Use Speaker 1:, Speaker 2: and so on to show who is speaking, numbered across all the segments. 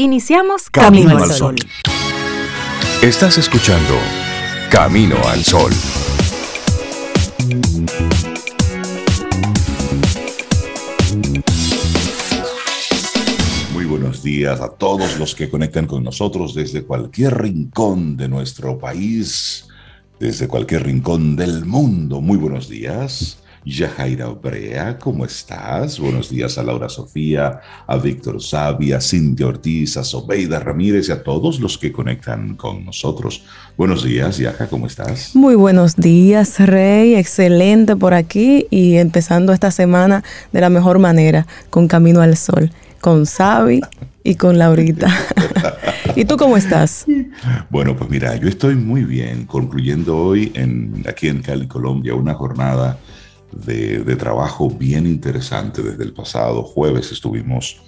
Speaker 1: Iniciamos Camino, al Sol.
Speaker 2: Estás escuchando Camino al Sol. Muy buenos días a todos los que conectan con nosotros desde cualquier rincón de nuestro país, desde cualquier rincón del mundo. Muy buenos días. Yajaira Obrea, ¿cómo estás? Buenos días a Laura Sofía, a Víctor Sabi, a Cintia Ortiz, a Sobeida Ramírez y a todos los que conectan con nosotros. Buenos días, Yaja, ¿cómo estás?
Speaker 3: Muy buenos días, Rey. Excelente por aquí y empezando esta semana de la mejor manera, con Camino al Sol, con Sabi y con Laurita. ¿Y tú cómo estás?
Speaker 2: Bueno, pues mira, yo estoy muy bien, concluyendo hoy en, aquí en Cali, Colombia, una jornada de, trabajo bien interesante. Desde el pasado jueves estuvimos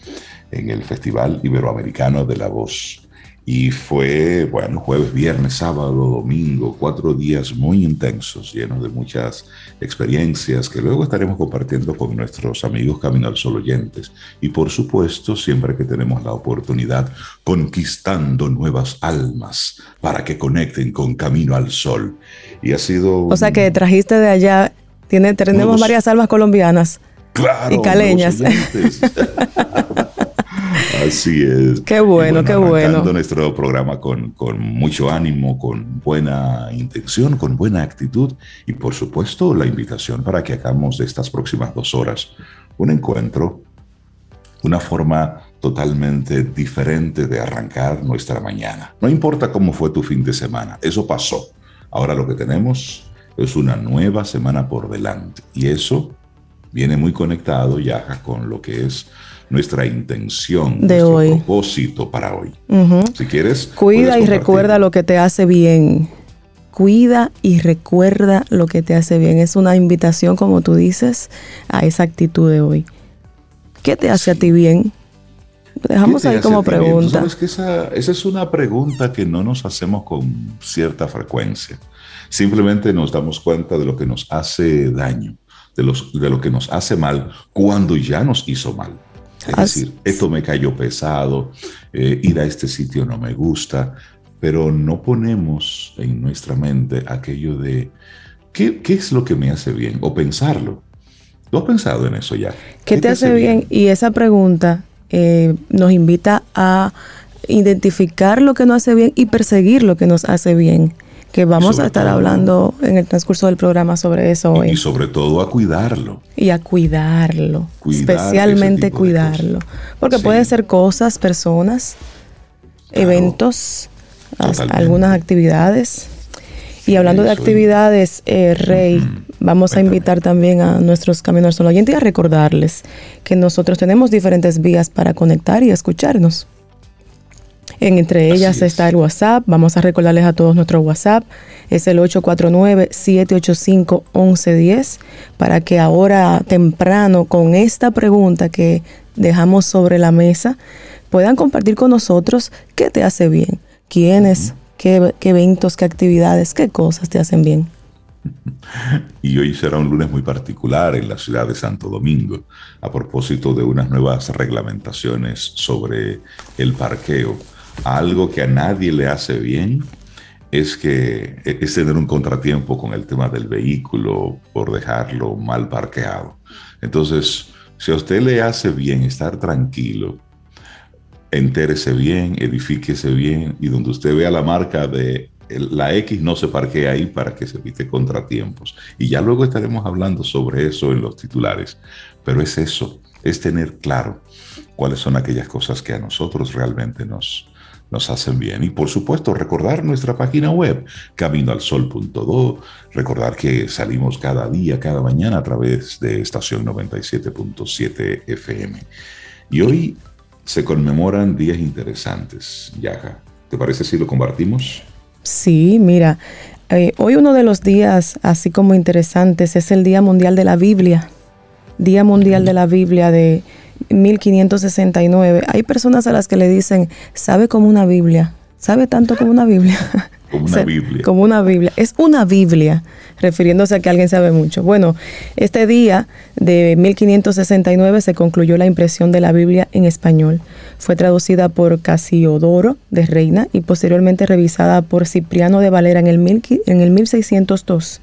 Speaker 2: en el Festival Iberoamericano de la Voz. Y fue, bueno, jueves, viernes, sábado, domingo, cuatro días muy intensos, llenos de muchas experiencias que luego estaremos compartiendo con nuestros amigos Camino al Sol oyentes. Y por supuesto, siempre que tenemos la oportunidad, conquistando nuevas almas para que conecten con Camino al Sol. Y ha sido...
Speaker 3: O sea que trajiste de allá tenemos varias almas colombianas. y caleñas.
Speaker 2: Así es.
Speaker 3: Qué bueno, qué bueno.
Speaker 2: nuestro programa con, con, mucho ánimo, con buena intención, con buena actitud y por supuesto la invitación para que hagamos de estas próximas dos horas un encuentro, una forma totalmente diferente de arrancar nuestra mañana. No importa cómo fue tu fin de semana, eso pasó. Ahora lo que tenemos es una nueva semana por delante y eso viene muy conectado ya con lo que es nuestra intención, de nuestro hoy. propósito para hoy. Si quieres.
Speaker 3: Cuida y recuerda lo que te hace bien. Cuida y recuerda lo que te hace bien. Es una invitación, como tú dices, a esa actitud de hoy. ¿Qué te hace a ti bien? Dejamos ahí como pregunta.
Speaker 2: Sabes que esa, esa es una pregunta que no nos hacemos con cierta frecuencia. Simplemente nos damos cuenta de lo que nos hace daño, de, los, de lo que nos hace mal cuando ya nos hizo mal. Es decir, esto me cayó pesado, eh, ir a este sitio no me gusta, pero no ponemos en nuestra mente aquello de ¿qué, qué es lo que me hace bien? O pensarlo. ¿Tú has pensado en eso ya?
Speaker 3: ¿Qué, te, hace bien? Y esa pregunta eh, nos invita a identificar lo que nos hace bien y perseguir lo que nos hace bien que vamos a estar hablando en el transcurso del programa sobre eso hoy.
Speaker 2: Y sobre todo a cuidarlo.
Speaker 3: Y a cuidarlo, especialmente cuidarlo. Porque puede ser cosas, personas, eventos, algunas actividades. Y hablando de actividades, eh, Rey, vamos a invitar también a nuestros caminos solo oyentes y a recordarles que nosotros tenemos diferentes vías para conectar y escucharnos entre ellas está el WhatsApp. Vamos a recordarles a todos nuestro WhatsApp. Es el 849-785-1110 para que ahora temprano con esta pregunta que dejamos sobre la mesa puedan compartir con nosotros qué te hace bien, quiénes, qué, qué eventos, qué actividades, qué cosas te hacen bien.
Speaker 2: Y hoy será un lunes muy particular en la ciudad de Santo Domingo, a propósito de unas nuevas reglamentaciones sobre el parqueo algo que a nadie le hace bien es que e-, es tener un contratiempo con el tema del vehículo por dejarlo mal parqueado. Entonces, si a usted le hace bien estar tranquilo, entérese bien, edifíquese bien y donde usted vea la marca de la X no se parquea ahí para que se evite contratiempos. Y ya luego estaremos hablando sobre eso en los titulares. Pero es eso, es tener claro cuáles son aquellas cosas que a nosotros realmente nos, nos hacen bien. Y por supuesto, recordar nuestra página web, caminoalsol.do, recordar que salimos cada día, cada mañana a través de estación 97.7 FM. Y hoy se conmemoran días interesantes, Yaja. ¿Te parece si lo compartimos?
Speaker 3: Sí, mira, eh, hoy uno de los días así como interesantes es el Día Mundial de la Biblia. Día Mundial de la Biblia de 1569. Hay personas a las que le dicen, sabe como una Biblia, sabe tanto como una Biblia.
Speaker 2: Como una Biblia.
Speaker 3: Como una Biblia. Es una Biblia. refiriéndose a que alguien sabe mucho. Bueno, este día de 1569 se concluyó la impresión de la Biblia en español. Fue traducida por Casiodoro de Reina y posteriormente revisada por Cipriano de Valera en el, en el 1602.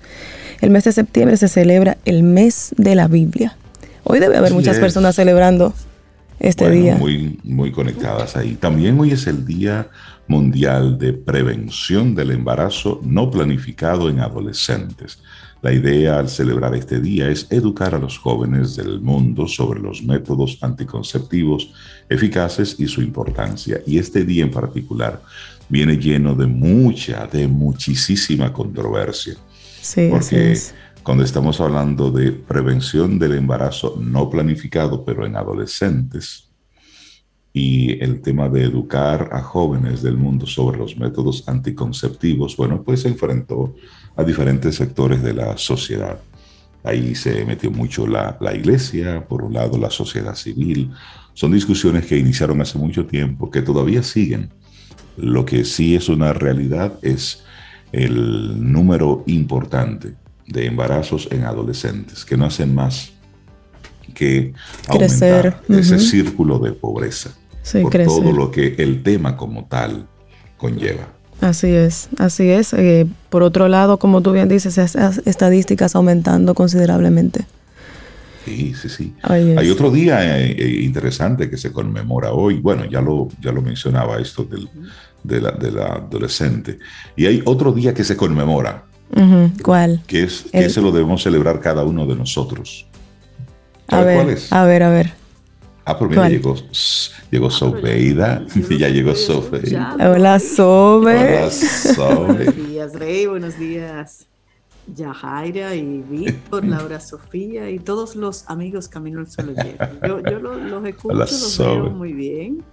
Speaker 3: El mes de septiembre se celebra el mes de la Biblia. Hoy debe haber muchas personas celebrando este día.
Speaker 2: Muy, muy conectadas ahí. También hoy es el Día Mundial de Prevención del Embarazo No Planificado en Adolescentes. La idea al celebrar este día es educar a los jóvenes del mundo sobre los métodos anticonceptivos eficaces y su importancia. Y este día en particular viene lleno de mucha, de muchísima controversia. Sí, porque cuando estamos hablando de prevención del embarazo no planificado, pero en adolescentes, y el tema de educar a jóvenes del mundo sobre los métodos anticonceptivos, bueno, pues se enfrentó a diferentes sectores de la sociedad. Ahí se metió mucho la, la, iglesia, por un lado la sociedad civil. Son discusiones que iniciaron hace mucho tiempo, que todavía siguen. Lo que sí es una realidad es el número importante de embarazos en adolescentes, que no hacen más que aumentar ese círculo de pobreza por todo lo que el tema como tal conlleva.
Speaker 3: Así es, así es. Eh, por otro lado, como tú bien dices, esas estadísticas aumentando considerablemente.
Speaker 2: Sí, sí, sí. Hay otro día eh, eh, interesante que se conmemora hoy. Bueno, ya lo, ya lo mencionaba esto del, de, la, adolescente. Y hay otro día que se conmemora,
Speaker 3: ¿Cuál?
Speaker 2: Que, es, que ese lo debemos celebrar cada uno de nosotros.
Speaker 3: A ver, cuál es? A ver, a ver.
Speaker 2: Ah, pero mira, llegó, llegó Sobeida. ya llegó Sobeida.
Speaker 3: Hola, Sobe.
Speaker 4: Hola, Sobe. buenos días, Rey. Buenos días, Yajaira y Víctor, Laura Sofía y todos los amigos Camino al Sol. Yo, yo los, escucho, los veo muy bien.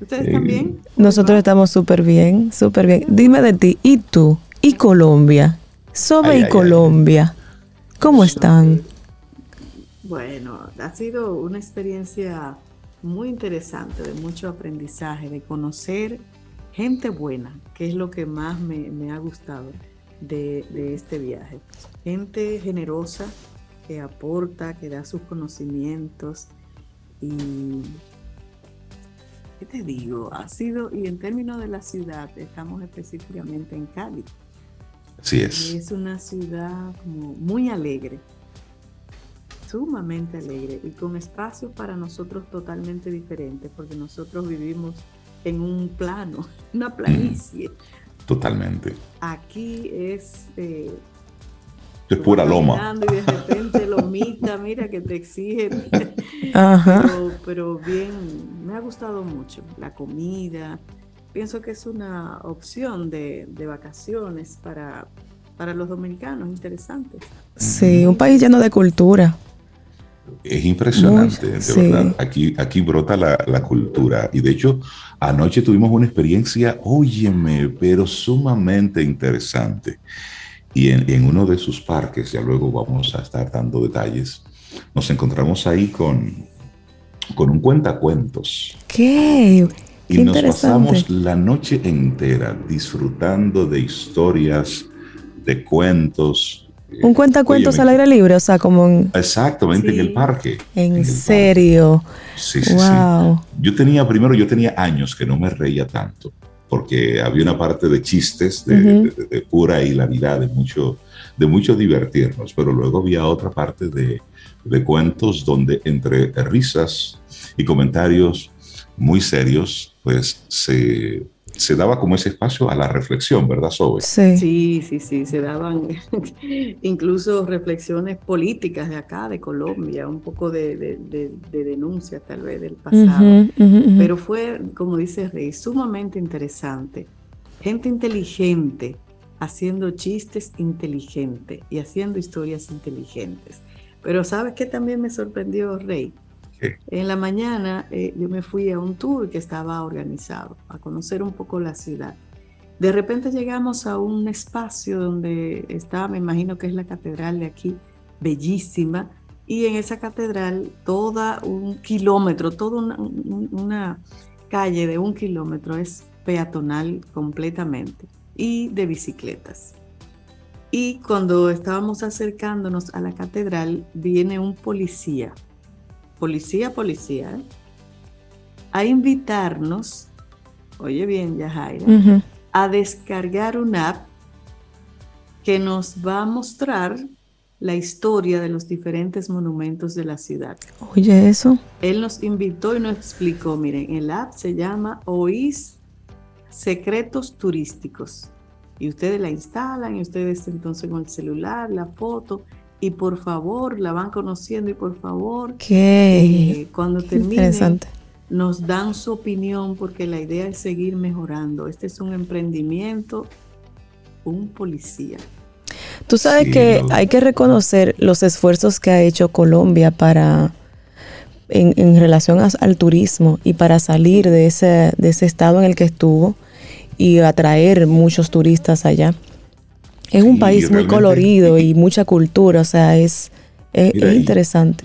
Speaker 4: ¿Ustedes están bien?
Speaker 3: Nosotros estamos súper bien, súper bien. Dime de ti, ¿y tú? ¿Y Colombia? Sobe y Colombia, ¿cómo están?
Speaker 4: Bueno, ha sido una experiencia muy interesante, de mucho aprendizaje, de conocer gente buena, que es lo que más me, ha gustado de, de, este viaje. Gente generosa que aporta, que da sus conocimientos y... ¿Qué te digo? Ha sido, y en términos de la ciudad, estamos específicamente en Cali.
Speaker 2: es.
Speaker 4: Es una ciudad como muy alegre, sumamente alegre y con espacios para nosotros totalmente diferentes, porque nosotros vivimos en un plano, una planicie.
Speaker 2: Totalmente.
Speaker 4: Aquí es... Eh,
Speaker 2: es pura loma.
Speaker 4: Y de repente lomita, mira que te exige. Pero, pero, bien, me ha gustado mucho la comida. Pienso que es una opción de, de vacaciones para, para los dominicanos, interesante.
Speaker 3: Sí, un país lleno de cultura.
Speaker 2: Es impresionante, de verdad. Aquí, aquí brota la, cultura. Y de hecho, anoche tuvimos una experiencia, óyeme, pero sumamente interesante. Y en, uno de sus parques, ya luego vamos a estar dando detalles, nos encontramos ahí con, con un cuentacuentos.
Speaker 3: ¿Qué?
Speaker 2: Y nos pasamos la noche entera disfrutando de historias, de cuentos,
Speaker 3: un cuentacuentos al aire libre, o sea, como en...
Speaker 2: Exactamente, en el parque.
Speaker 3: ¿En, serio?
Speaker 2: Sí, sí, wow. sí. Yo tenía, primero, yo tenía años que no me reía tanto, porque había una parte de chistes, de, pura hilaridad, de mucho, de mucho divertirnos, pero luego había otra parte de, de cuentos donde entre risas y comentarios muy serios, pues se se daba como ese espacio a la reflexión, ¿verdad, Sobe?
Speaker 4: Sí, sí, sí, sí, se daban incluso reflexiones políticas de acá, de Colombia, un poco de, de, denuncia tal vez del pasado, pero fue, como dice Rey, sumamente interesante. Gente inteligente haciendo chistes inteligentes y haciendo historias inteligentes. Pero ¿sabes qué también me sorprendió, Rey? En la mañana eh, yo me fui a un tour que estaba organizado, a conocer un poco la ciudad. De repente llegamos a un espacio donde está, me imagino que es la catedral de aquí, bellísima, y en esa catedral toda un kilómetro, toda una, una calle de un kilómetro es peatonal completamente y de bicicletas. Y cuando estábamos acercándonos a la catedral, viene un policía, policía, policía, ¿eh? a invitarnos, oye bien, Yajaira, a descargar una app que nos va a mostrar la historia de los diferentes monumentos de la ciudad.
Speaker 3: Oye, eso.
Speaker 4: Él nos invitó y nos explicó, miren, el app se llama OIS Secretos Turísticos. Y ustedes la instalan y ustedes entonces con el celular, la foto, y por favor la van conociendo y por favor,
Speaker 3: ¿Qué?
Speaker 4: Eh, cuando termine, nos dan su opinión porque la idea es seguir mejorando. Este es un emprendimiento, un policía.
Speaker 3: Tú sabes que hay que reconocer los esfuerzos que ha hecho Colombia para en, relación al turismo y para salir de ese, de ese estado en el que estuvo y atraer muchos turistas allá. Es un país muy colorido y, mucha cultura, o sea, es, es, interesante.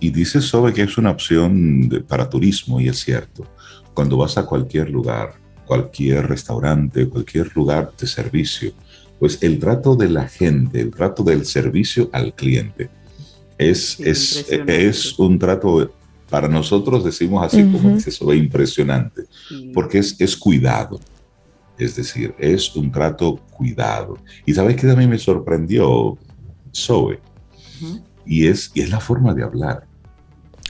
Speaker 2: Y, dice sobre que es una opción para turismo y es cierto. Cuando vas a cualquier lugar, cualquier restaurante, cualquier lugar de servicio, pues el trato de la gente, el trato del servicio al cliente, es, es, es, un trato, para nosotros decimos así como dice eso, impresionante, porque es, es cuidado. Es decir, es un trato cuidado. Y sabes que a mí me sorprendió, Zoe, y, es, y es la forma de hablar.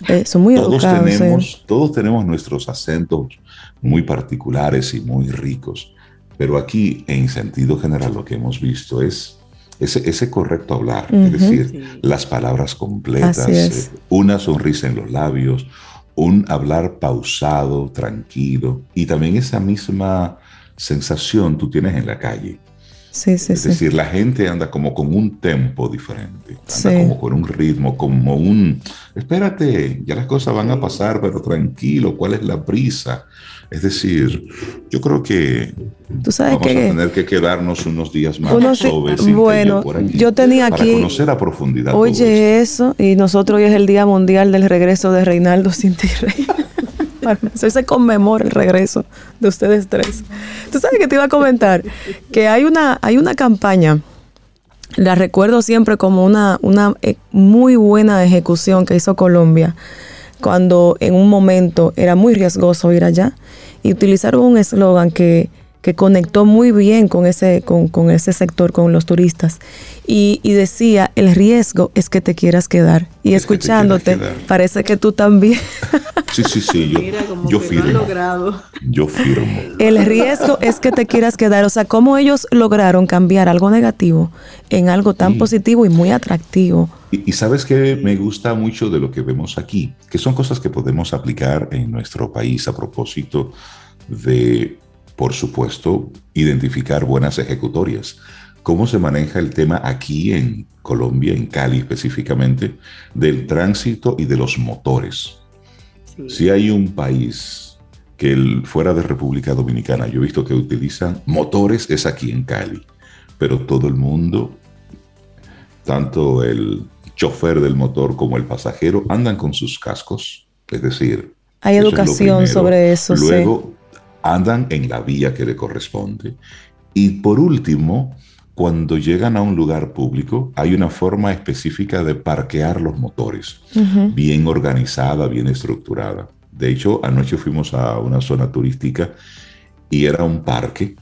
Speaker 3: Eh, son muy todos
Speaker 2: tenemos, ¿eh? Todos tenemos nuestros acentos muy particulares y muy ricos. Pero aquí, en sentido general, lo que hemos visto es ese, ese correcto hablar, es decir, las palabras completas, eh, una sonrisa en los labios, un hablar pausado, tranquilo, y también esa misma sensación tú tienes en la calle.
Speaker 3: Sí, sí,
Speaker 2: es decir, la gente anda como con un tempo diferente, anda como con un ritmo, como un, espérate, ya las cosas van a pasar, pero tranquilo, ¿cuál es la prisa? Es decir, yo creo que
Speaker 3: ¿Tú sabes
Speaker 2: vamos a tener que quedarnos unos días más unos,
Speaker 3: Bueno, yo, tenía aquí... Para
Speaker 2: conocer a profundidad.
Speaker 3: Oye eso, y nosotros hoy es el Día Mundial del Regreso de Reinaldo Rey. Hoy se conmemora el regreso de ustedes tres. Tú sabes que te iba a comentar que hay una, hay una campaña, la recuerdo siempre como una, una eh, muy buena ejecución que hizo Colombia cuando en un momento era muy riesgoso ir allá y utilizaron un eslogan que, que conectó muy bien con ese, con, con ese sector, con los turistas. Y, y, decía, el riesgo es que te quieras quedar. Y escuchándote, parece que tú también.
Speaker 2: Sí, sí, sí, yo, yo firmo. Yo firmo.
Speaker 3: El riesgo es que te quieras quedar. O sea, cómo ellos lograron cambiar algo negativo en algo tan positivo y muy atractivo.
Speaker 2: Y, y, sabes que me gusta mucho de lo que vemos aquí, que son cosas que podemos aplicar en nuestro país a propósito de por supuesto, identificar buenas ejecutorias. ¿Cómo se maneja el tema aquí en Colombia, en Cali específicamente, del tránsito y de los motores? Si hay un país que fuera de República Dominicana, yo he visto que utilizan motores, es aquí en Cali, pero todo el mundo, tanto el chofer del motor como el pasajero, andan con sus cascos, es decir,
Speaker 3: hay educación sobre eso.
Speaker 2: Luego, andan en la vía que le corresponde. Y por último, cuando llegan a un lugar público, hay una forma específica de parquear los motores, bien organizada, bien estructurada. De hecho, anoche fuimos a una zona turística y era un parque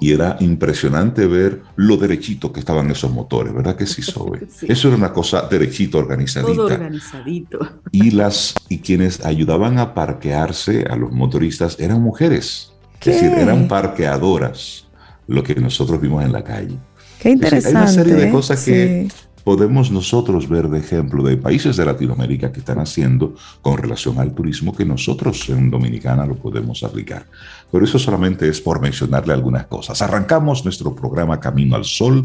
Speaker 2: y era impresionante ver lo derechito que estaban esos motores, ¿verdad que sí, Sobe? Eso era una cosa derechito, organizadita.
Speaker 4: Todo organizadito.
Speaker 2: Y, las, y quienes ayudaban a parquearse a los motoristas eran mujeres. Es decir, eran parqueadoras, lo que nosotros vimos en la calle.
Speaker 3: Qué interesante. hay
Speaker 2: una serie de cosas que podemos nosotros ver de ejemplo de países de Latinoamérica que están haciendo con relación al turismo que nosotros en Dominicana lo podemos aplicar. Pero eso solamente es por mencionarle algunas cosas. Arrancamos nuestro programa Camino al Sol.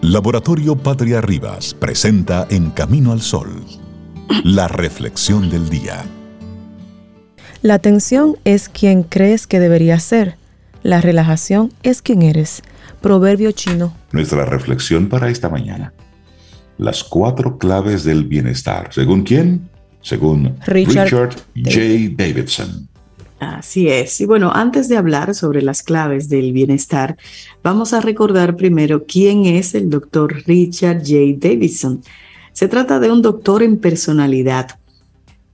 Speaker 5: Laboratorio Patria Rivas presenta En Camino al Sol la reflexión del día.
Speaker 3: La atención es quien crees que debería ser. La relajación es quien eres. Proverbio chino.
Speaker 2: Nuestra reflexión para esta mañana las cuatro claves del bienestar. ¿Según quién? Según Richard, J. Davidson.
Speaker 4: Así es. Y bueno, antes de hablar sobre las claves del bienestar, vamos a recordar primero quién es el doctor Richard J. Davidson. Se trata de un doctor en personalidad,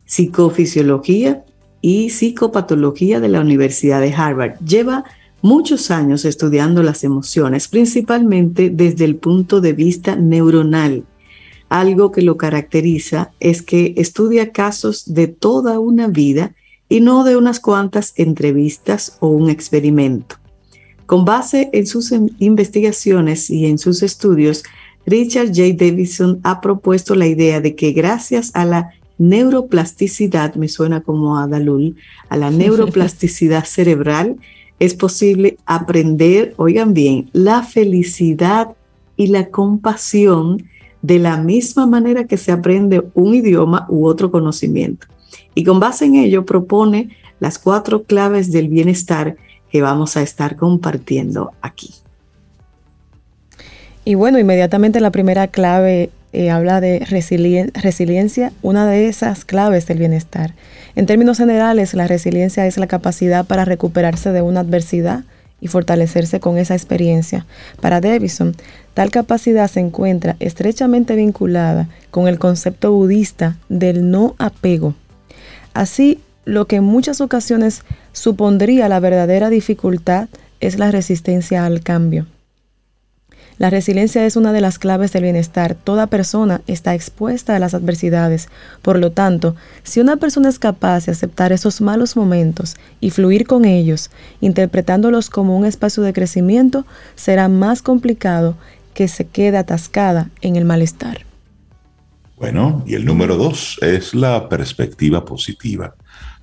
Speaker 4: psicofisiología y psicopatología de la Universidad de Harvard. Lleva muchos años estudiando las emociones, principalmente desde el punto de vista neuronal. Algo que lo caracteriza es que estudia casos de toda una vida y no de unas cuantas entrevistas o un experimento. Con base en sus investigaciones y en sus estudios, Richard J. Davidson ha propuesto la idea de que gracias a la neuroplasticidad, me suena como a Dalul, a la neuroplasticidad cerebral, es posible aprender, oigan bien, la felicidad y la compasión de la misma manera que se aprende un idioma u otro conocimiento. Y con base en ello propone las cuatro claves del bienestar que vamos a estar compartiendo aquí.
Speaker 3: Y bueno, inmediatamente la primera clave eh, habla de resiliencia, una de esas claves del bienestar. En términos generales, la resiliencia es la capacidad para recuperarse de una adversidad y fortalecerse con esa experiencia. Para Davidson, tal capacidad se encuentra estrechamente vinculada con el concepto budista del no apego Así, lo que en muchas ocasiones supondría la verdadera dificultad es la resistencia al cambio. La resiliencia es una de las claves del bienestar. Toda persona está expuesta a las adversidades. Por lo tanto, si una persona es capaz de aceptar esos malos momentos y fluir con ellos, interpretándolos como un espacio de crecimiento, será más complicado que se quede atascada en el malestar.
Speaker 2: Bueno, y el número dos es la perspectiva positiva.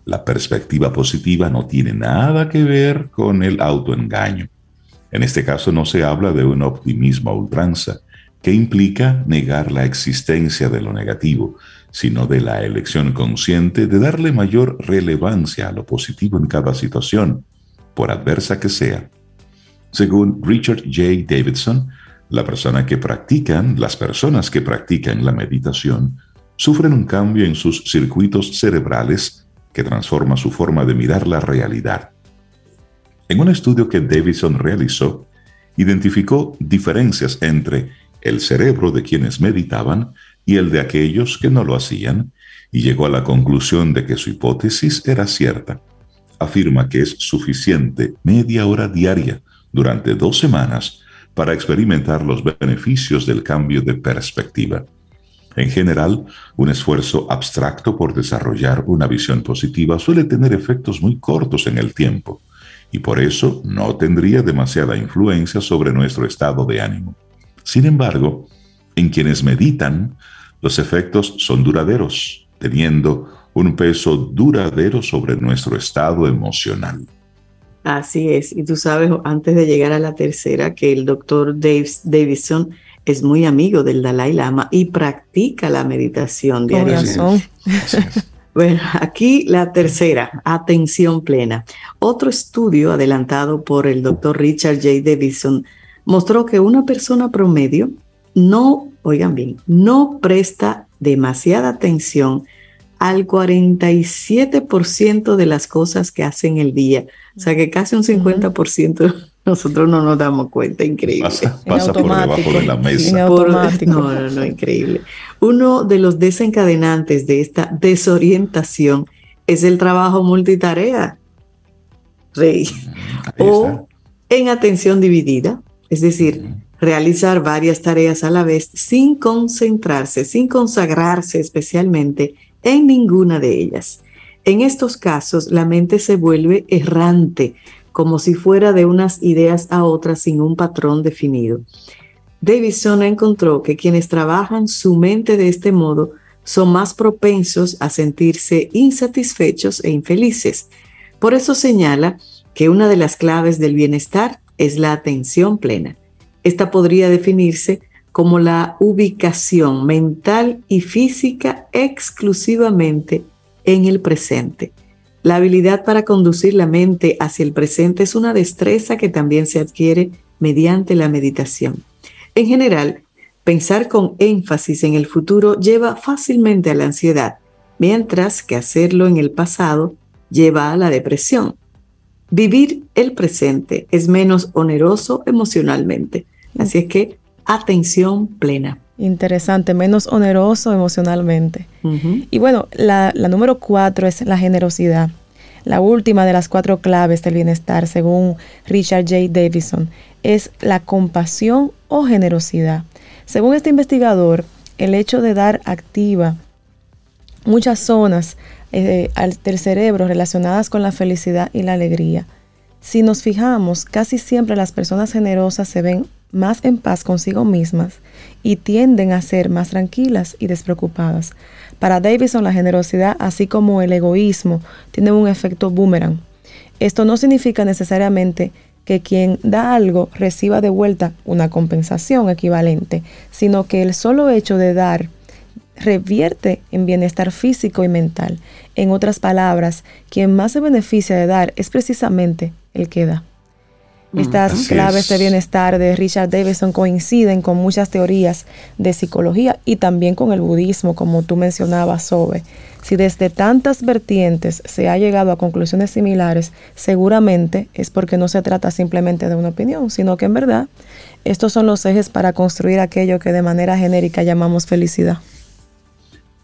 Speaker 2: La perspectiva positiva no tiene nada que ver con el autoengaño. En este caso no se habla de un optimismo a ultranza, que implica negar la existencia de lo negativo, sino de la elección consciente de darle mayor relevancia a lo positivo en cada situación, por adversa que sea. Según Richard J. Davidson, la persona que practican, las personas que practican la meditación, sufren un cambio en sus circuitos cerebrales que transforma su forma de mirar la realidad. En un estudio que Davidson realizó, identificó diferencias entre el cerebro de quienes meditaban y el de aquellos que no lo hacían, y llegó a la conclusión de que su hipótesis era cierta. Afirma que es suficiente media hora diaria durante dos semanas para experimentar los beneficios del cambio de perspectiva. En general, un esfuerzo abstracto por desarrollar una visión positiva suele tener efectos muy cortos en el tiempo, y por eso no tendría demasiada influencia sobre nuestro estado de ánimo. Sin embargo, en quienes meditan, los efectos son duraderos, teniendo un peso duradero sobre nuestro estado emocional.
Speaker 4: Así es, y tú sabes, antes de llegar a la tercera, que el doctor Davidson es muy amigo del Dalai Lama y practica la meditación diariamente. Bueno, aquí la tercera, atención plena. Otro estudio adelantado por el doctor Richard J. Davidson mostró que una persona promedio no, oigan bien, no presta demasiada atención al 47% de las cosas que hacen el día. O sea que casi un 50% nosotros no nos damos cuenta, increíble.
Speaker 2: Pasa, por debajo de la mesa.
Speaker 4: no, no, no, increíble. Uno de los desencadenantes de esta desorientación es el trabajo multitarea, Rey, o en atención dividida, es decir, realizar varias tareas a la vez sin concentrarse, sin consagrarse especialmente en ninguna de ellas. En estos casos, la mente se vuelve errante, como si fuera de unas ideas a otras sin un patrón definido. Davidson encontró que quienes trabajan su mente de este modo son más propensos a sentirse insatisfechos e infelices. Por eso señala que una de las claves del bienestar es la atención plena. Esta podría definirse como la ubicación mental y física exclusivamente en el presente. La habilidad para conducir la mente hacia el presente es una destreza que también se adquiere mediante la meditación. En general, pensar con énfasis en el futuro lleva fácilmente a la ansiedad, mientras que hacerlo en el pasado lleva a la depresión. Vivir el presente es menos oneroso emocionalmente. Así es que atención plena.
Speaker 3: Interesante, menos oneroso emocionalmente. Y bueno, la, la número cuatro es la generosidad. La última de las cuatro claves del bienestar, según Richard J. Davison, es la compasión o generosidad. Según este investigador, el hecho de dar activa muchas zonas eh, del cerebro relacionadas con la felicidad y la alegría. Si nos fijamos, casi siempre las personas generosas se ven más en paz consigo mismas y tienden a ser más tranquilas y despreocupadas. Para Davison, la generosidad, así como el egoísmo, tiene un efecto boomerang. Esto no significa necesariamente que quien da algo reciba de vuelta una compensación equivalente, sino que el solo hecho de dar revierte en bienestar físico y mental. En otras palabras, quien más se beneficia de dar es precisamente el que da. Estas claves de bienestar de Richard Davidson coinciden con muchas teorías de psicología y también con el budismo, como tú mencionabas, Sobe. Si desde tantas vertientes se ha llegado a conclusiones similares, seguramente es porque no se trata simplemente de una opinión, sino que en verdad estos son los ejes para construir aquello que de manera genérica llamamos felicidad.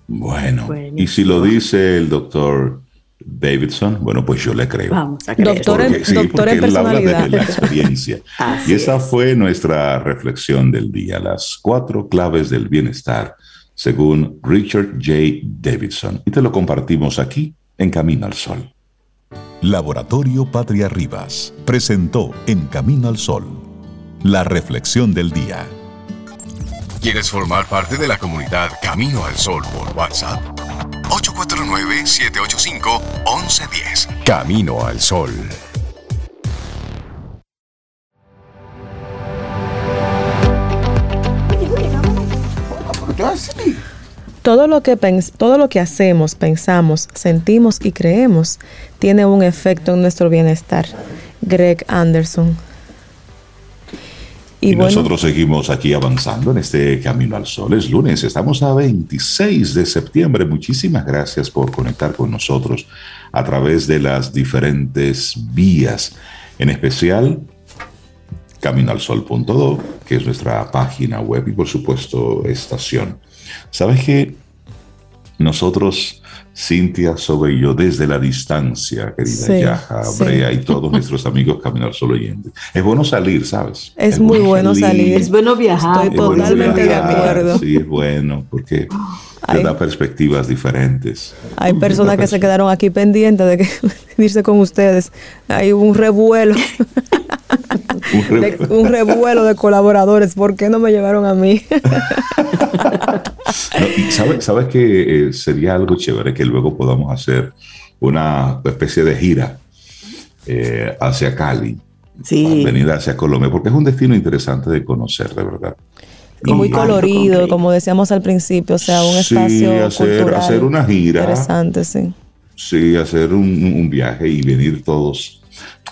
Speaker 2: Bueno, y si lo dice el doctor Davidson, bueno, pues yo le creo.
Speaker 3: Vamos a Doctor, en, personalidad.
Speaker 2: de la experiencia. y esa fue nuestra reflexión del día, las cuatro claves del bienestar, según Richard J. Davidson. Y te lo compartimos aquí en Camino al Sol.
Speaker 5: Laboratorio Patria Rivas presentó En Camino al Sol la reflexión del día.
Speaker 6: ¿Quieres formar parte de la comunidad Camino al Sol por WhatsApp? 849-785-1110. Camino al Sol.
Speaker 3: Todo lo, que todo lo que hacemos, pensamos, sentimos y creemos tiene un efecto en nuestro bienestar. Greg Anderson.
Speaker 2: Y, nosotros seguimos aquí avanzando en este Camino al Sol. Es lunes, estamos a 26 de septiembre. Muchísimas gracias por conectar con nosotros a través de las diferentes vías, en especial caminoalsol.do, que es nuestra página web y por supuesto estación. ¿Sabes que nosotros Cintia Sobe y yo desde la distancia, querida Yaja, Brea y todos nuestros amigos Caminar Solo Oyentes. Es bueno salir, ¿sabes?
Speaker 3: Es, muy bueno salir.
Speaker 4: Es bueno viajar.
Speaker 3: Estoy totalmente de acuerdo.
Speaker 2: Sí, es bueno, porque te da perspectivas diferentes.
Speaker 3: Hay personas que se quedaron aquí pendientes de que irse con ustedes. Hay un revuelo. un, revuelo. De, colaboradores. ¿Por qué no me llevaron a mí?
Speaker 2: ¿Sabes que eh, sería algo chévere que luego podamos hacer una especie de gira eh, hacia Cali?
Speaker 3: Sí.
Speaker 2: Venir hacia Colombia, porque es un destino interesante de conocer, de verdad.
Speaker 3: Y muy colorido, como decíamos al principio, o sea, un espacio
Speaker 2: hacer, hacer una gira.
Speaker 3: Interesante, sí.
Speaker 2: Sí, hacer un, viaje y venir todos.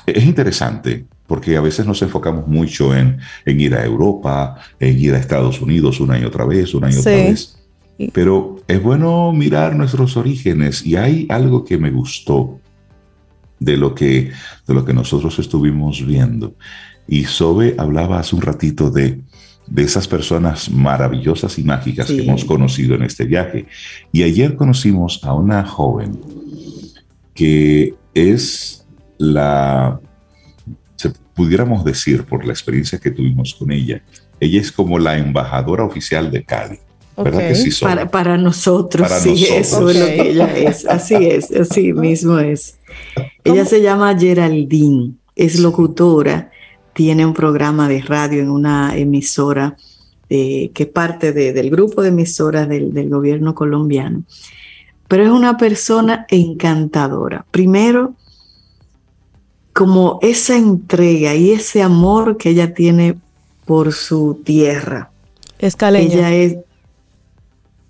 Speaker 2: Es interesante porque a veces nos enfocamos mucho en, ir a Europa, en ir a Estados Unidos una y otra vez, una y otra vez. Pero es bueno mirar nuestros orígenes y hay algo que me gustó de lo que, de lo que nosotros estuvimos viendo. Y Sobe hablaba hace un ratito de, de esas personas maravillosas y mágicas que hemos conocido en este viaje. Y ayer conocimos a una joven que es la pudiéramos decir, por la experiencia que tuvimos con ella, ella es como la embajadora oficial de Cali. ¿Verdad que sí
Speaker 4: Para, para, nosotros, sí, eso es lo que ella es. Así es, así mismo es. Ella se llama Geraldine, es locutora, tiene un programa de radio en una emisora eh, que parte del grupo de emisoras del, del gobierno colombiano. Pero es una persona encantadora. Primero, como esa entrega y ese amor que ella tiene por su tierra.
Speaker 3: Es caleña.
Speaker 4: Ella es.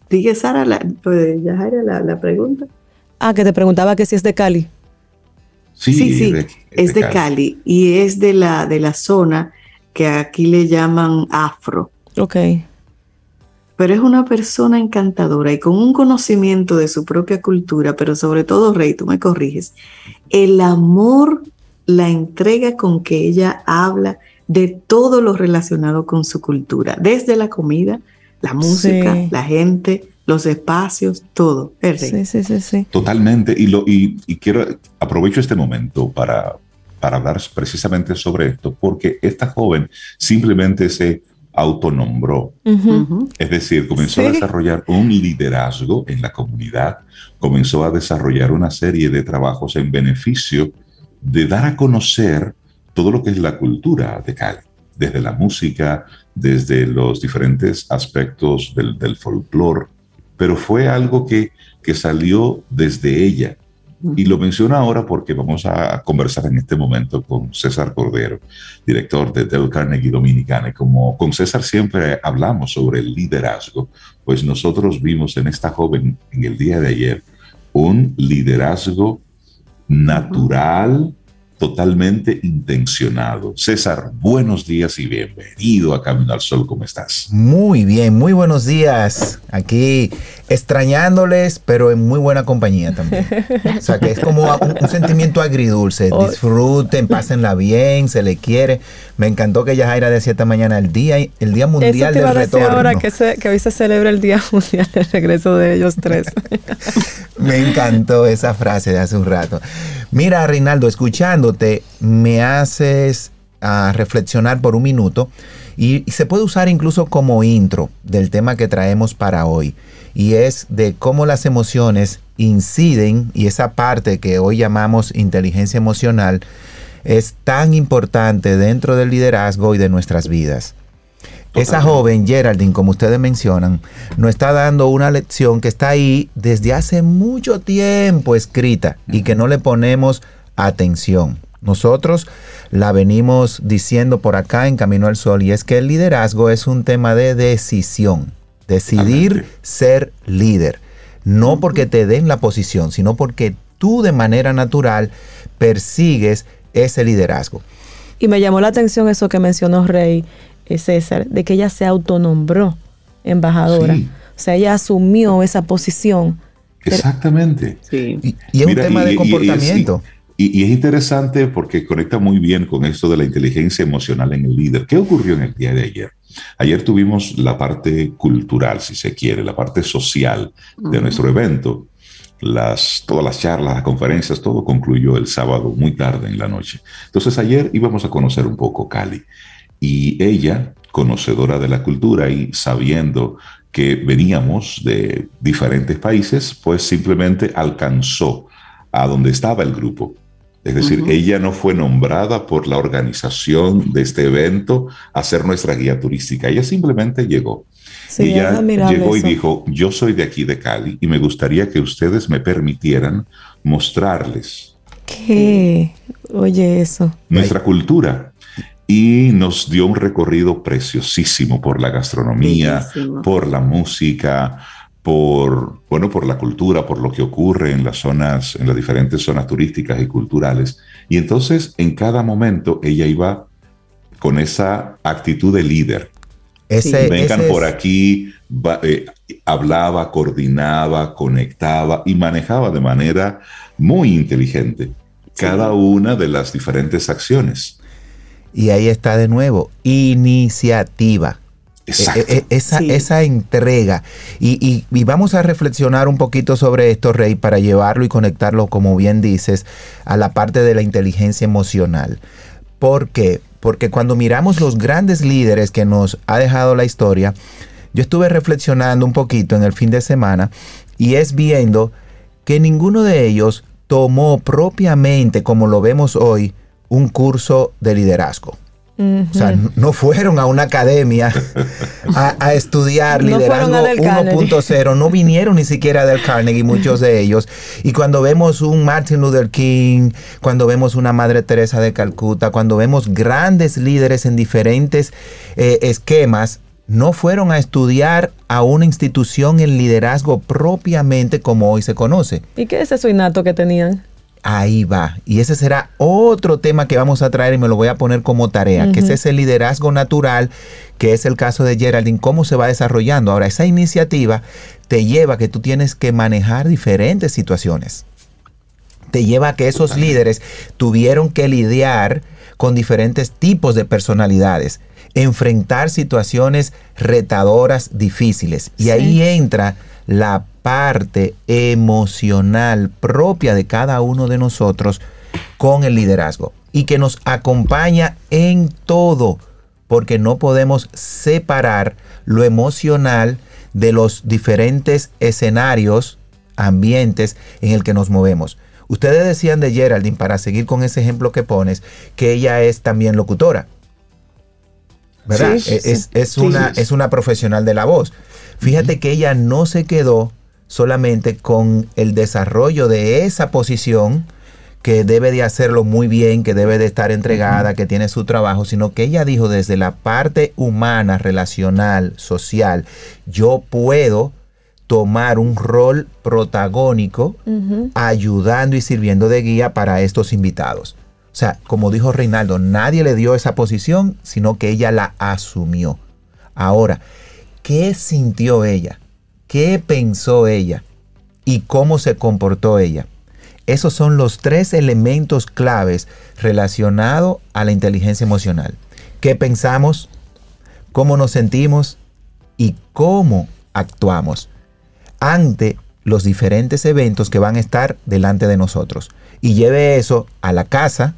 Speaker 4: Dije Sara, la, pues, la, la, pregunta.
Speaker 3: Ah, que te preguntaba que si es de Cali.
Speaker 4: Sí, sí, es, de, Cali. y es de la, de la zona que aquí le llaman afro.
Speaker 3: Ok.
Speaker 4: pero es una persona encantadora y con un conocimiento de su propia cultura, pero sobre todo, Rey, tú me corriges, el amor, la entrega con que ella habla de todo lo relacionado con su cultura, desde la comida, la música, la gente, los espacios, todo.
Speaker 3: Sí, sí, sí, sí.
Speaker 2: Totalmente. Y, lo, y, quiero, aprovecho este momento para, para hablar precisamente sobre esto, porque esta joven simplemente se autonombró. Es decir, comenzó a desarrollar un liderazgo en la comunidad, comenzó a desarrollar una serie de trabajos en beneficio de dar a conocer todo lo que es la cultura de Cali, desde la música, desde los diferentes aspectos del, del folclore, pero fue algo que, que salió desde ella, y lo menciono ahora porque vamos a conversar en este momento con César Cordero, director de Del Carnegie Dominicana. Y como con César siempre hablamos sobre el liderazgo, pues nosotros vimos en esta joven en el día de ayer un liderazgo natural, totalmente intencionado. César, buenos días y bienvenido a Camino al Sol. ¿Cómo estás?
Speaker 7: Muy bien, muy buenos días. Aquí extrañándoles, pero en muy buena compañía también. O sea, que es como un, sentimiento agridulce. Disfruten, pásenla bien, se le quiere. Me encantó que Yajaira decía esta mañana el día, el día mundial Eso te del retorno.
Speaker 3: ahora que, que hoy se celebra el día mundial del regreso de ellos tres.
Speaker 7: Me encantó esa frase de hace un rato. Mira, Reinaldo, escuchándote, me haces a ah, reflexionar por un minuto y, se puede usar incluso como intro del tema que traemos para hoy. Y es de cómo las emociones inciden y esa parte que hoy llamamos inteligencia emocional es tan importante dentro del liderazgo y de nuestras vidas. Esa joven, Geraldine, como ustedes mencionan, nos está dando una lección que está ahí desde hace mucho tiempo escrita y que no le ponemos atención. Nosotros la venimos diciendo por acá en Camino al Sol y es que el liderazgo es un tema de decisión, decidir ser líder, no porque te den la posición, sino porque tú de manera natural persigues ese liderazgo.
Speaker 3: Y me llamó la atención eso que mencionó Rey, César, de que ella se autonombró embajadora. O sea, ella asumió esa posición.
Speaker 2: Exactamente.
Speaker 7: Y, es un tema de comportamiento.
Speaker 2: Y, es interesante porque conecta muy bien con esto de la inteligencia emocional en el líder. ¿Qué ocurrió en el día de ayer? Ayer tuvimos la parte cultural, si se quiere, la parte social de nuestro evento. Las, todas las charlas, las conferencias, todo concluyó el sábado muy tarde en la noche. Entonces ayer íbamos a conocer un poco Cali. Y ella, conocedora de la cultura y sabiendo que veníamos de diferentes países, pues simplemente alcanzó a donde estaba el grupo. Es decir, ella no fue nombrada por la organización de este evento a ser nuestra guía turística, ella simplemente llegó. Sí, ella llegó y dijo, yo soy de aquí de Cali y me gustaría que ustedes me permitieran mostrarles.
Speaker 3: ¿Qué? Oye, eso.
Speaker 2: Nuestra cultura y nos dio un recorrido preciosísimo por la gastronomía, por la música, por, bueno, por la cultura, por lo que ocurre en las zonas, en las diferentes zonas turísticas y culturales. Y entonces en cada momento ella iba con esa actitud de líder. Ese, Vengan por aquí, eh, hablaba, coordinaba, conectaba y manejaba de manera muy inteligente cada una de las diferentes acciones.
Speaker 7: Y ahí está de nuevo, iniciativa. E, e, e, esa, esa, entrega. Y, vamos a reflexionar un poquito sobre esto, Rey, para llevarlo y conectarlo, como bien dices, a la parte de la inteligencia emocional. ¿Por qué? Porque cuando miramos los grandes líderes que nos ha dejado la historia, yo estuve reflexionando un poquito en el fin de semana y es viendo que ninguno de ellos tomó propiamente, como lo vemos hoy, un curso de liderazgo. O sea, no fueron a una academia a, estudiar liderazgo 1.0, no vinieron ni siquiera del Carnegie, muchos de ellos. Y cuando vemos un Martin Luther King, cuando vemos una Madre Teresa de Calcuta, cuando vemos grandes líderes en diferentes eh, esquemas, no fueron a estudiar a una institución en liderazgo propiamente como hoy se conoce.
Speaker 3: ¿Y qué es eso innato que tenían?
Speaker 7: Ahí va. Y ese será otro tema que vamos a traer y me lo voy a poner como tarea, que es ese liderazgo natural, que es el caso de Geraldine, cómo se va desarrollando. Ahora, esa iniciativa te lleva a que tú tienes que manejar diferentes situaciones. Te lleva a que esos líderes tuvieron que lidiar con diferentes tipos de personalidades, enfrentar situaciones retadoras, difíciles. Y ahí entra la parte emocional propia de cada uno de nosotros con el liderazgo y que nos acompaña en todo, porque no podemos separar lo emocional de los diferentes escenarios, ambientes en el que nos movemos. Ustedes decían de Geraldine, para seguir con ese ejemplo que pones, que ella es también locutora. ¿Verdad? es, una, es una profesional de la voz. Fíjate que ella no se quedó solamente con el desarrollo de esa posición, que debe de hacerlo muy bien, que debe de estar entregada, que tiene su trabajo, sino que ella dijo desde la parte humana, relacional, social, yo puedo tomar un rol protagónico ayudando y sirviendo de guía para estos invitados. O sea, como dijo Reinaldo, nadie le dio esa posición, sino que ella la asumió. Ahora, ¿qué sintió ella? qué pensó ella y cómo se comportó ella. Esos son los tres elementos claves relacionados a la inteligencia emocional. ¿Qué pensamos? ¿Cómo nos sentimos? ¿Y cómo actuamos ante los diferentes eventos que van a estar delante de nosotros? Y lleve eso a la casa,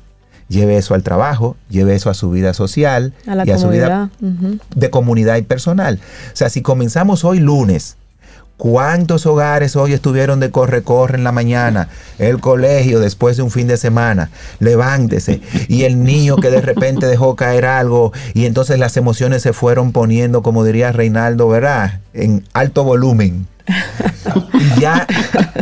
Speaker 7: lleve eso al trabajo, lleve eso a su vida social
Speaker 3: y a
Speaker 7: su vida de comunidad y personal. O sea, si comenzamos hoy lunes ¿Cuántos hogares hoy estuvieron de corre-corre en la mañana? El colegio después de un fin de semana. Levántese. Y el niño que de repente dejó caer algo y entonces las emociones se fueron poniendo, como diría Reinaldo, ¿verdad? En alto volumen. Y ya,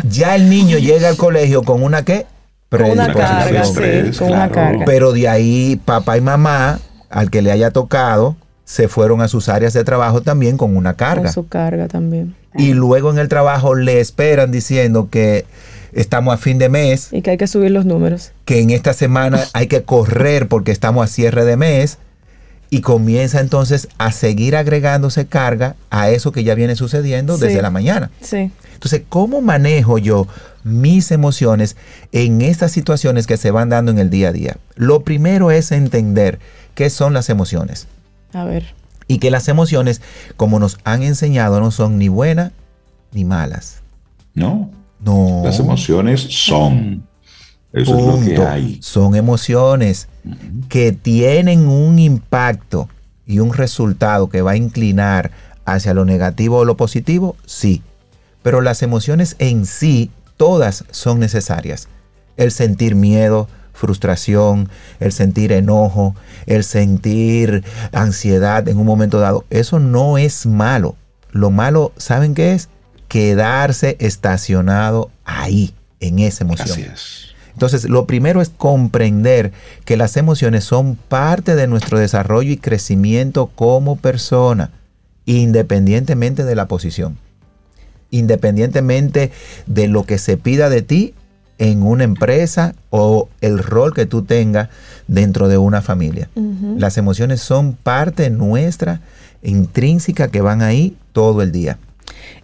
Speaker 7: ya el niño llega al colegio con una qué?
Speaker 3: Con una carga, sí, con una carga.
Speaker 7: Pero de ahí papá y mamá, al que le haya tocado, se fueron a sus áreas de trabajo también con una carga. Con
Speaker 3: su carga también
Speaker 7: y luego en el trabajo le esperan diciendo que estamos a fin de mes.
Speaker 3: Y que hay que subir los números.
Speaker 7: Que en esta semana hay que correr porque estamos a cierre de mes. Y comienza entonces a seguir agregándose carga a eso que ya viene sucediendo desde la mañana.
Speaker 3: Sí.
Speaker 7: Entonces, ¿cómo manejo yo mis emociones en estas situaciones que se van dando en el día a día? Lo primero es entender qué son las emociones.
Speaker 3: A ver
Speaker 7: y que las emociones, como nos han enseñado, no son ni buenas ni malas.
Speaker 2: No.
Speaker 7: No.
Speaker 2: Las emociones son. Eso es lo que hay.
Speaker 7: Son emociones que tienen un impacto y un resultado que va a inclinar hacia lo negativo o lo positivo, sí. Pero las emociones en sí, todas son necesarias. El sentir miedo, frustración, el sentir enojo, el sentir ansiedad en un momento dado. Eso no es malo. Lo malo, ¿saben qué es? Quedarse estacionado ahí, en esa emoción.
Speaker 2: Así es.
Speaker 7: Entonces, lo primero es comprender que las emociones son parte de nuestro desarrollo y crecimiento como persona, independientemente de la posición, independientemente de lo que se pida de ti en una empresa o el rol que tú tengas dentro de una familia. Las emociones son parte nuestra, intrínseca, que van ahí todo el día.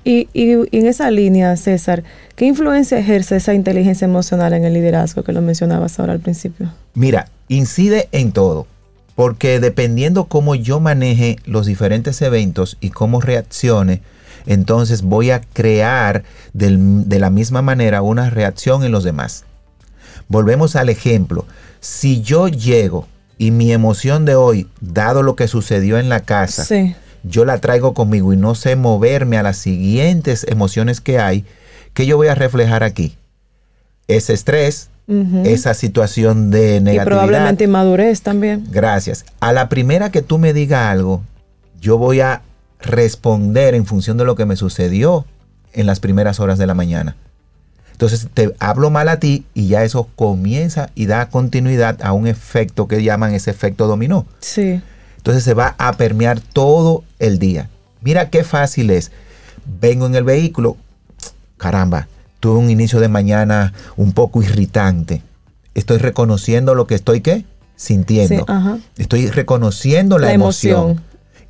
Speaker 3: Y, en esa línea, César, ¿qué influencia ejerce esa inteligencia emocional en el liderazgo que lo mencionabas ahora al principio?
Speaker 7: Mira, incide en todo, porque dependiendo cómo yo maneje los diferentes eventos y cómo reaccione, entonces voy a crear de la misma manera una reacción en los demás. Volvemos al ejemplo. Si yo llego y mi emoción de hoy, dado lo que sucedió en la casa, yo la traigo conmigo y no sé moverme a las siguientes emociones que hay, ¿qué yo voy a reflejar aquí? Ese estrés, esa situación de negatividad. Y
Speaker 3: probablemente inmadurez también.
Speaker 7: Gracias. A la primera que tú me digas algo, yo voy a responder en función de lo que me sucedió en las primeras horas de la mañana. Entonces te hablo mal a ti y ya eso comienza y da continuidad a un efecto que llaman ese efecto dominó.
Speaker 3: Sí.
Speaker 7: Entonces se va a permear todo el día. Mira qué fácil es. Vengo en el vehículo, caramba, tuve un inicio de mañana un poco irritante. Estoy reconociendo lo que estoy qué? Sintiendo. estoy reconociendo la, emoción.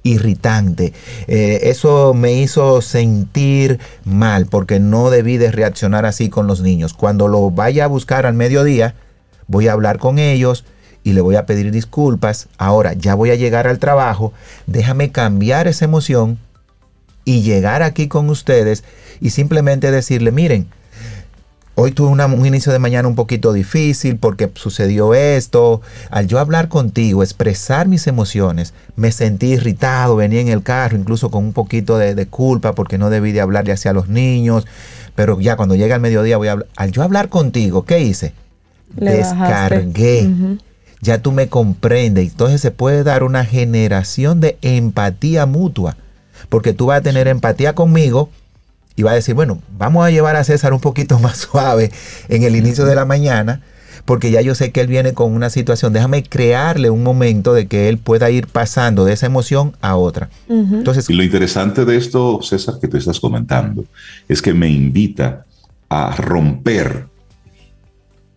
Speaker 7: irritante. Eh, eso me hizo sentir mal porque no debí de reaccionar así con los niños. Cuando lo vaya a buscar al mediodía, voy a hablar con ellos y le voy a pedir disculpas. Ahora ya voy a llegar al trabajo. Déjame cambiar esa emoción y llegar aquí con ustedes y simplemente decirle, miren, hoy tuve un inicio de mañana un poquito difícil porque sucedió esto. Al yo hablar contigo, expresar mis emociones, me sentí irritado, venía en el carro incluso con un poquito de, culpa porque no debí de hablarle hacia los niños. Pero ya cuando llega el mediodía voy a hablar. Al yo hablar contigo, ¿qué hice? Descargué. Ya tú me comprendes. Entonces se puede dar una generación de empatía mutua porque tú vas a tener empatía conmigo y vas a decir, bueno, vamos a llevar a César un poquito más suave en el inicio de la mañana, porque ya yo sé que él viene con una situación, déjame crearle un momento de que él pueda ir pasando de esa emoción a otra.
Speaker 2: Entonces, y lo interesante de esto, César, que tú estás comentando, es que me invita a romper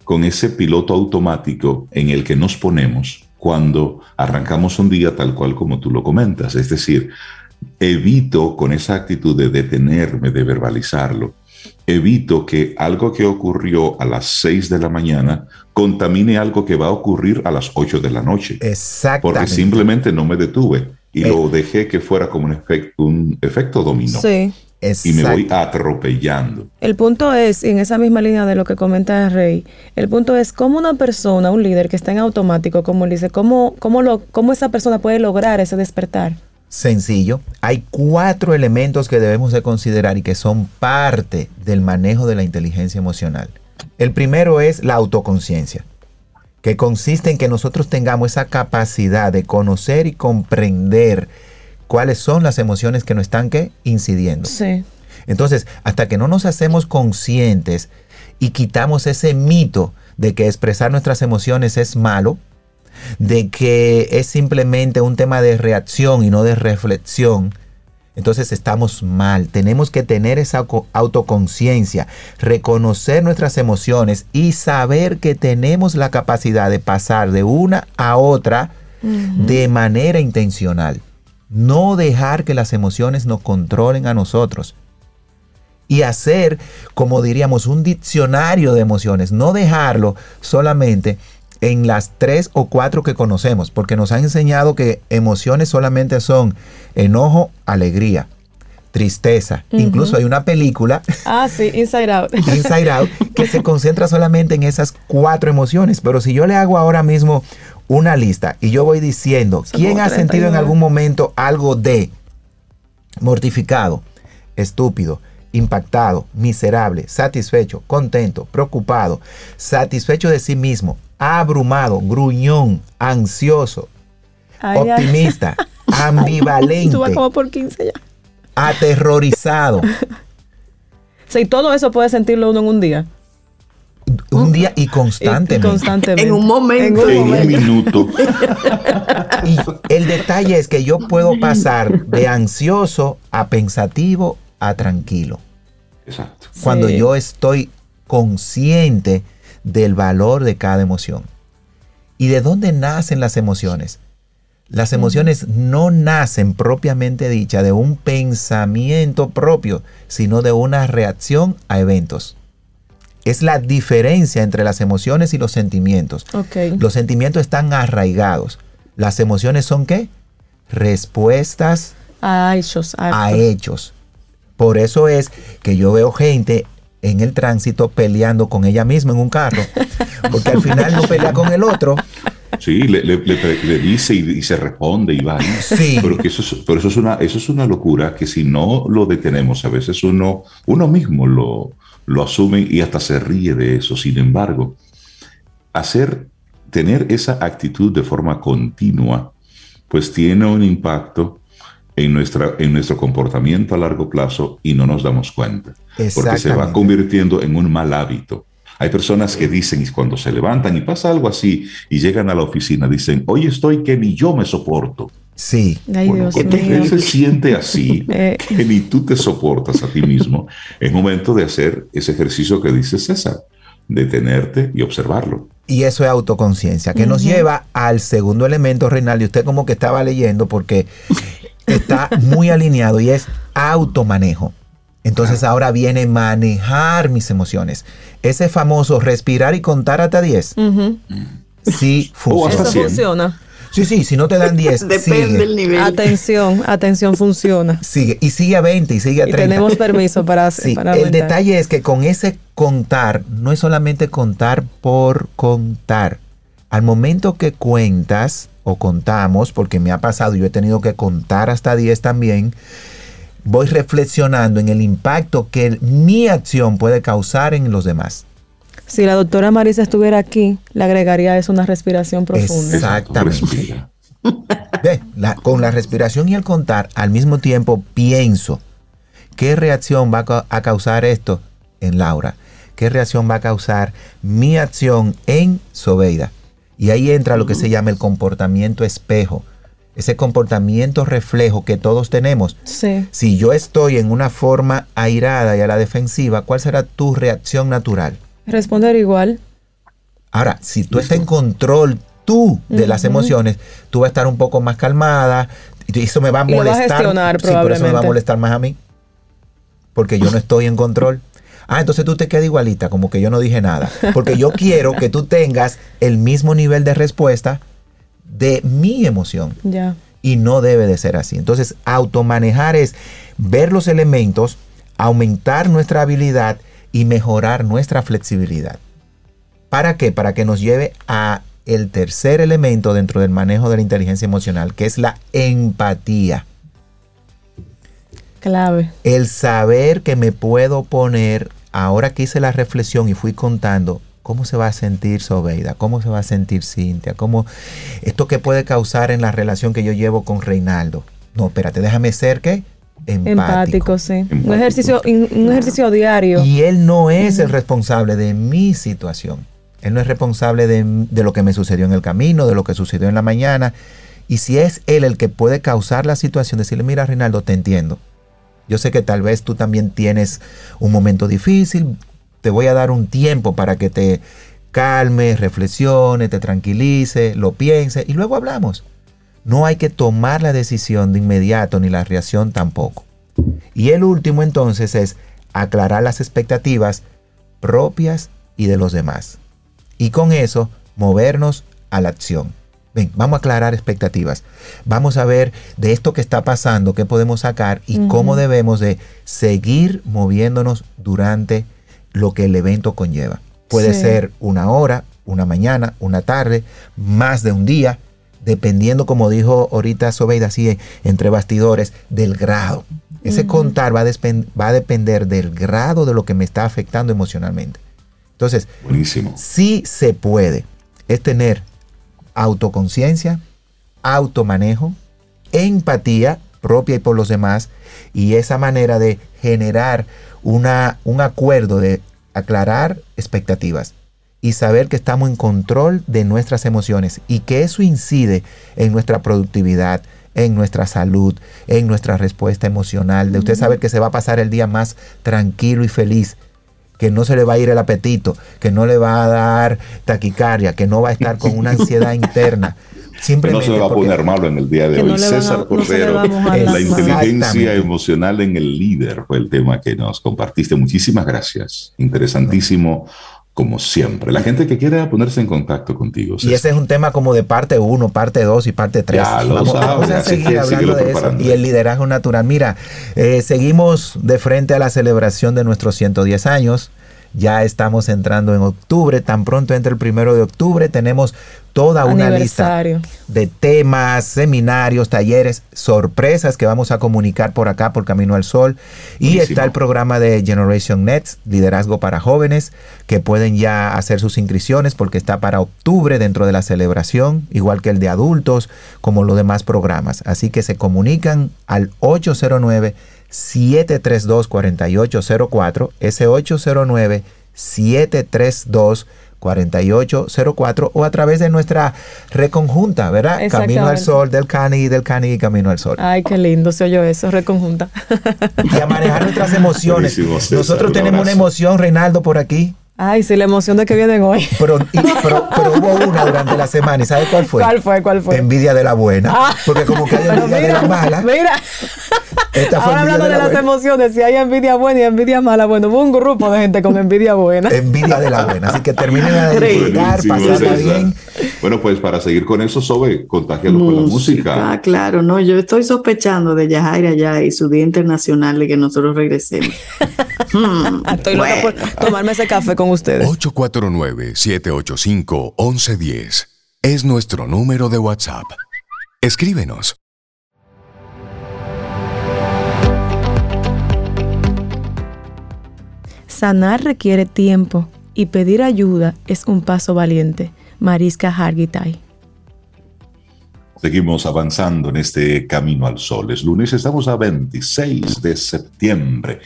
Speaker 2: con ese piloto automático en el que nos ponemos cuando arrancamos un día tal cual como tú lo comentas. Es decir, evito con esa actitud de detenerme, de verbalizarlo, evito que algo que ocurrió a las 6 de la mañana contamine algo que va a ocurrir a las 8 de la noche.
Speaker 7: Exactamente.
Speaker 2: Porque simplemente no me detuve y lo eh. dejé que fuera como un, efecto, un efecto dominó.
Speaker 3: Sí.
Speaker 2: Y me voy atropellando.
Speaker 3: El punto es, en esa misma línea de lo que comenta Rey, el punto es cómo una persona, un líder que está en automático, como él dice, cómo, cómo, lo, cómo esa persona puede lograr ese despertar
Speaker 7: sencillo. Hay cuatro elementos que debemos de considerar y que son parte del manejo de la inteligencia emocional. El primero es la autoconciencia, que consiste en que nosotros tengamos esa capacidad de conocer y comprender cuáles son las emociones que nos están incidiendo.
Speaker 3: Sí.
Speaker 7: Entonces, hasta que no nos hacemos conscientes y quitamos ese mito de que expresar nuestras emociones es malo, de que es simplemente un tema de reacción y no de reflexión, entonces estamos mal. Tenemos que tener esa autoconciencia, reconocer nuestras emociones y saber que tenemos la capacidad de pasar de una a otra de manera intencional. No dejar que las emociones nos controlen a nosotros. Y hacer, como diríamos, un diccionario de emociones. No dejarlo solamente en las tres o cuatro que conocemos, porque nos han enseñado que emociones solamente son enojo, alegría, tristeza. Incluso hay una película.
Speaker 3: Ah, sí, Inside Out.
Speaker 7: Inside Out, que se concentra solamente en esas cuatro emociones. Pero si yo le hago ahora mismo una lista y yo voy diciendo, ¿quién ha sentido en algún momento algo de mortificado, estúpido, impactado, miserable, satisfecho, contento, preocupado, satisfecho de sí mismo, abrumado, gruñón, ansioso, optimista, ambivalente.
Speaker 3: por 15 ya.
Speaker 7: Aterrorizado.
Speaker 3: sí, todo eso puede sentirlo uno en un día.
Speaker 7: Un día y constantemente.
Speaker 4: En un momento.
Speaker 2: En un, minuto.
Speaker 7: y el detalle es que yo puedo pasar de ansioso a pensativo a tranquilo.
Speaker 2: Exacto.
Speaker 7: Cuando yo estoy consciente del valor de cada emoción. ¿Y de dónde nacen las emociones? Las emociones no nacen propiamente dicha de un pensamiento propio, sino de una reacción a eventos. Es la diferencia entre las emociones y los sentimientos. Los sentimientos están arraigados. Las emociones son qué? Respuestas
Speaker 3: a hechos.
Speaker 7: A hechos. Por eso es que yo veo gente en el tránsito peleando con ella misma en un carro, porque al final no pelea con el otro.
Speaker 2: Sí, le, dice y, se responde y va. Sí. Pero, que eso, es, pero eso, es una, eso es una locura que si no lo detenemos, a veces uno, uno mismo lo, lo asume y hasta se ríe de eso. Sin embargo, hacer, tener esa actitud de forma continua, pues tiene un impacto en, nuestra, en nuestro comportamiento a largo plazo y no nos damos cuenta. Porque se va convirtiendo en un mal hábito. Hay personas que dicen, y cuando se levantan y pasa algo así y llegan a la oficina, dicen, hoy estoy que ni yo me soporto.
Speaker 7: Sí.
Speaker 2: Ay, Dios él se siente así, eh. que ni tú te soportas a ti mismo. Es momento de hacer ese ejercicio que dice César, detenerte y observarlo.
Speaker 7: Y eso es autoconciencia, que nos lleva al segundo elemento, Reinaldo. Usted como que estaba leyendo porque está muy alineado y es automanejo. Entonces ahora viene manejar mis emociones. Ese famoso respirar y contar hasta 10. Sí funciona.
Speaker 3: Eso funciona.
Speaker 7: Sí, sí, si no te dan 10.
Speaker 3: Depende del nivel. Atención, atención, funciona.
Speaker 7: Sigue, y sigue a 20 y sigue a 30.
Speaker 3: Y tenemos permiso para,
Speaker 7: sí, El detalle es que con ese contar, no es solamente contar por contar. Al momento que cuentas o contamos, porque me ha pasado, yo he tenido que contar hasta 10 también, voy reflexionando en el impacto que mi acción puede causar en los demás.
Speaker 3: Si la doctora Marisa estuviera aquí, le agregaría eso una respiración profunda.
Speaker 7: Exactamente. con la respiración y el contar, al mismo tiempo pienso, ¿qué reacción va a causar esto en Laura? ¿Qué reacción va a causar mi acción en Sobeida? Y ahí entra lo que se llama el comportamiento espejo. Ese comportamiento reflejo que todos tenemos.
Speaker 3: Sí.
Speaker 7: Si yo estoy en una forma airada y a la defensiva, ¿cuál será tu reacción natural?
Speaker 3: Responder igual.
Speaker 7: Ahora, si tú estás en control tú de las emociones, tú vas a estar un poco más calmada y eso me va a molestar.
Speaker 3: sí, pero eso
Speaker 7: me va a molestar más a mí. Porque yo no estoy en control. Ah, entonces tú te quedas igualita, como que yo no dije nada. Porque yo quiero que tú tengas el mismo nivel de respuesta de mi emoción.
Speaker 3: Ya.
Speaker 7: Y no debe de ser así. Entonces, automanejar es ver los elementos, aumentar nuestra habilidad y mejorar nuestra flexibilidad. ¿Para qué? Para que nos lleve a el tercer elemento dentro del manejo de la inteligencia emocional, que es la empatía.
Speaker 3: Clave.
Speaker 7: El saber que me puedo poner, ahora que hice la reflexión y fui contando, ¿cómo se va a sentir Sobeida? ¿Cómo se va a sentir Cintia? ¿Cómo, ¿Esto qué puede causar en la relación que yo llevo con Reinaldo? No, espérate, déjame ser que empático.
Speaker 3: sí. Un, ejercicio, un ejercicio diario.
Speaker 7: Y él no es el responsable de mi situación. Él no es responsable de, de, lo que me sucedió en el camino, de lo que sucedió en la mañana. Y si es él el que puede causar la situación, decirle, mira, Rinaldo, te entiendo. Yo sé que tal vez tú también tienes un momento difícil. Te voy a dar un tiempo para que te calme, reflexione, te tranquilice, lo piense y luego hablamos no hay que tomar la decisión de inmediato ni la reacción tampoco. Y el último entonces es aclarar las expectativas propias y de los demás. Y con eso movernos a la acción. Ven, vamos a aclarar expectativas. Vamos a ver de esto que está pasando, qué podemos sacar y cómo debemos de seguir moviéndonos durante lo que el evento conlleva. Puede ser una hora, una mañana, una tarde, más de un día, dependiendo, como dijo ahorita Sobeida, así entre bastidores, del grado. Ese contar va a, va a, depender del grado de lo que me está afectando emocionalmente. Entonces,
Speaker 2: Buenísimo.
Speaker 7: sí se puede. Es tener autoconciencia, automanejo, empatía propia y por los demás, y esa manera de generar una, un acuerdo de aclarar expectativas y saber que estamos en control de nuestras emociones y que eso incide en nuestra productividad, en nuestra salud, en nuestra respuesta emocional, de usted saber que se va a pasar el día más tranquilo y feliz, que no se le va a ir el apetito, que no le va a dar taquicardia, que no va a estar con una ansiedad interna.
Speaker 2: Simplemente no se va a poner malo en el día de hoy. César Cordero, la inteligencia emocional en el líder fue el tema que nos compartiste. Muchísimas gracias. Interesantísimo como siempre. La gente que quiera ponerse en contacto contigo.
Speaker 7: Y ese es un tema como de parte 1, parte 2 y parte 3.
Speaker 2: Vamos, vamos, a seguir hablando de eso.
Speaker 7: Y el liderazgo natural. Mira, eh, seguimos de frente a la celebración de nuestros 110 años. Ya estamos entrando en octubre, tan pronto entre el primero de octubre tenemos toda una lista de temas, seminarios, talleres, sorpresas que vamos a comunicar por acá, por Camino al Sol. Y está el programa de Generation Nets, Liderazgo para Jóvenes, que pueden ya hacer sus inscripciones porque está para octubre dentro de la celebración, igual que el de adultos, como los demás programas. Así que se comunican al 809 732 4804, ese 809 732 4804 o a través de nuestra reconjunta, ¿verdad? Camino al Sol del Cani y del Cani y Camino al Sol.
Speaker 3: Ay, qué lindo se oyó eso, reconjunta.
Speaker 7: Y a manejar nuestras emociones. Nosotros tenemos una emoción, Reinaldo, por aquí.
Speaker 3: Ay, sí, la emoción de que vienen hoy.
Speaker 7: Pero, hubo una durante la semana, ¿y sabes cuál fue?
Speaker 3: ¿Cuál fue? ¿Cuál fue?
Speaker 7: Envidia de la buena. Ah. porque como que hay envidia de la mala.
Speaker 3: Mira. Ahora hablando de, las emociones, si hay envidia buena y envidia mala, bueno, hubo un grupo de gente con envidia buena.
Speaker 7: Envidia de la buena. Así que terminen de disfrutar, pasarla bien.
Speaker 2: Bueno, pues para seguir con eso, Sobe, contagialos con la música.
Speaker 4: Ah, claro, no, yo estoy sospechando de Yajaira ya y su Día Internacional de que nosotros regresemos.
Speaker 3: Hmm, estoy loca por tomarme ese café con ustedes.
Speaker 6: 849-785-1110 es nuestro número de WhatsApp. Escríbenos.
Speaker 3: Sanar requiere tiempo y pedir ayuda es un paso valiente. Mariska Hargitay.
Speaker 2: Seguimos avanzando en este camino al sol. Es lunes, estamos a 26 de septiembre.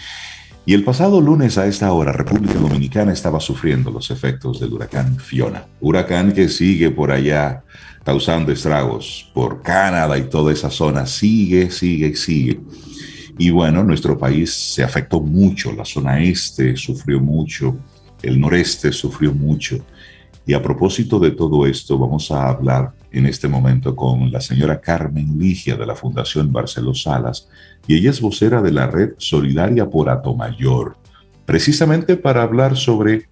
Speaker 2: Y el pasado lunes a esta hora, República Dominicana estaba sufriendo los efectos del huracán Fiona. Huracán que sigue por allá causando estragos por Canadá y toda esa zona. Sigue, sigue, sigue. Y bueno, nuestro país se afectó mucho, la zona este sufrió mucho, el noreste sufrió mucho. Y a propósito de todo esto, vamos a hablar en este momento con la señora Carmen Ligia de la Fundación Barceló Salas, y ella es vocera de la red Solidaria por Atomayor, precisamente para hablar sobre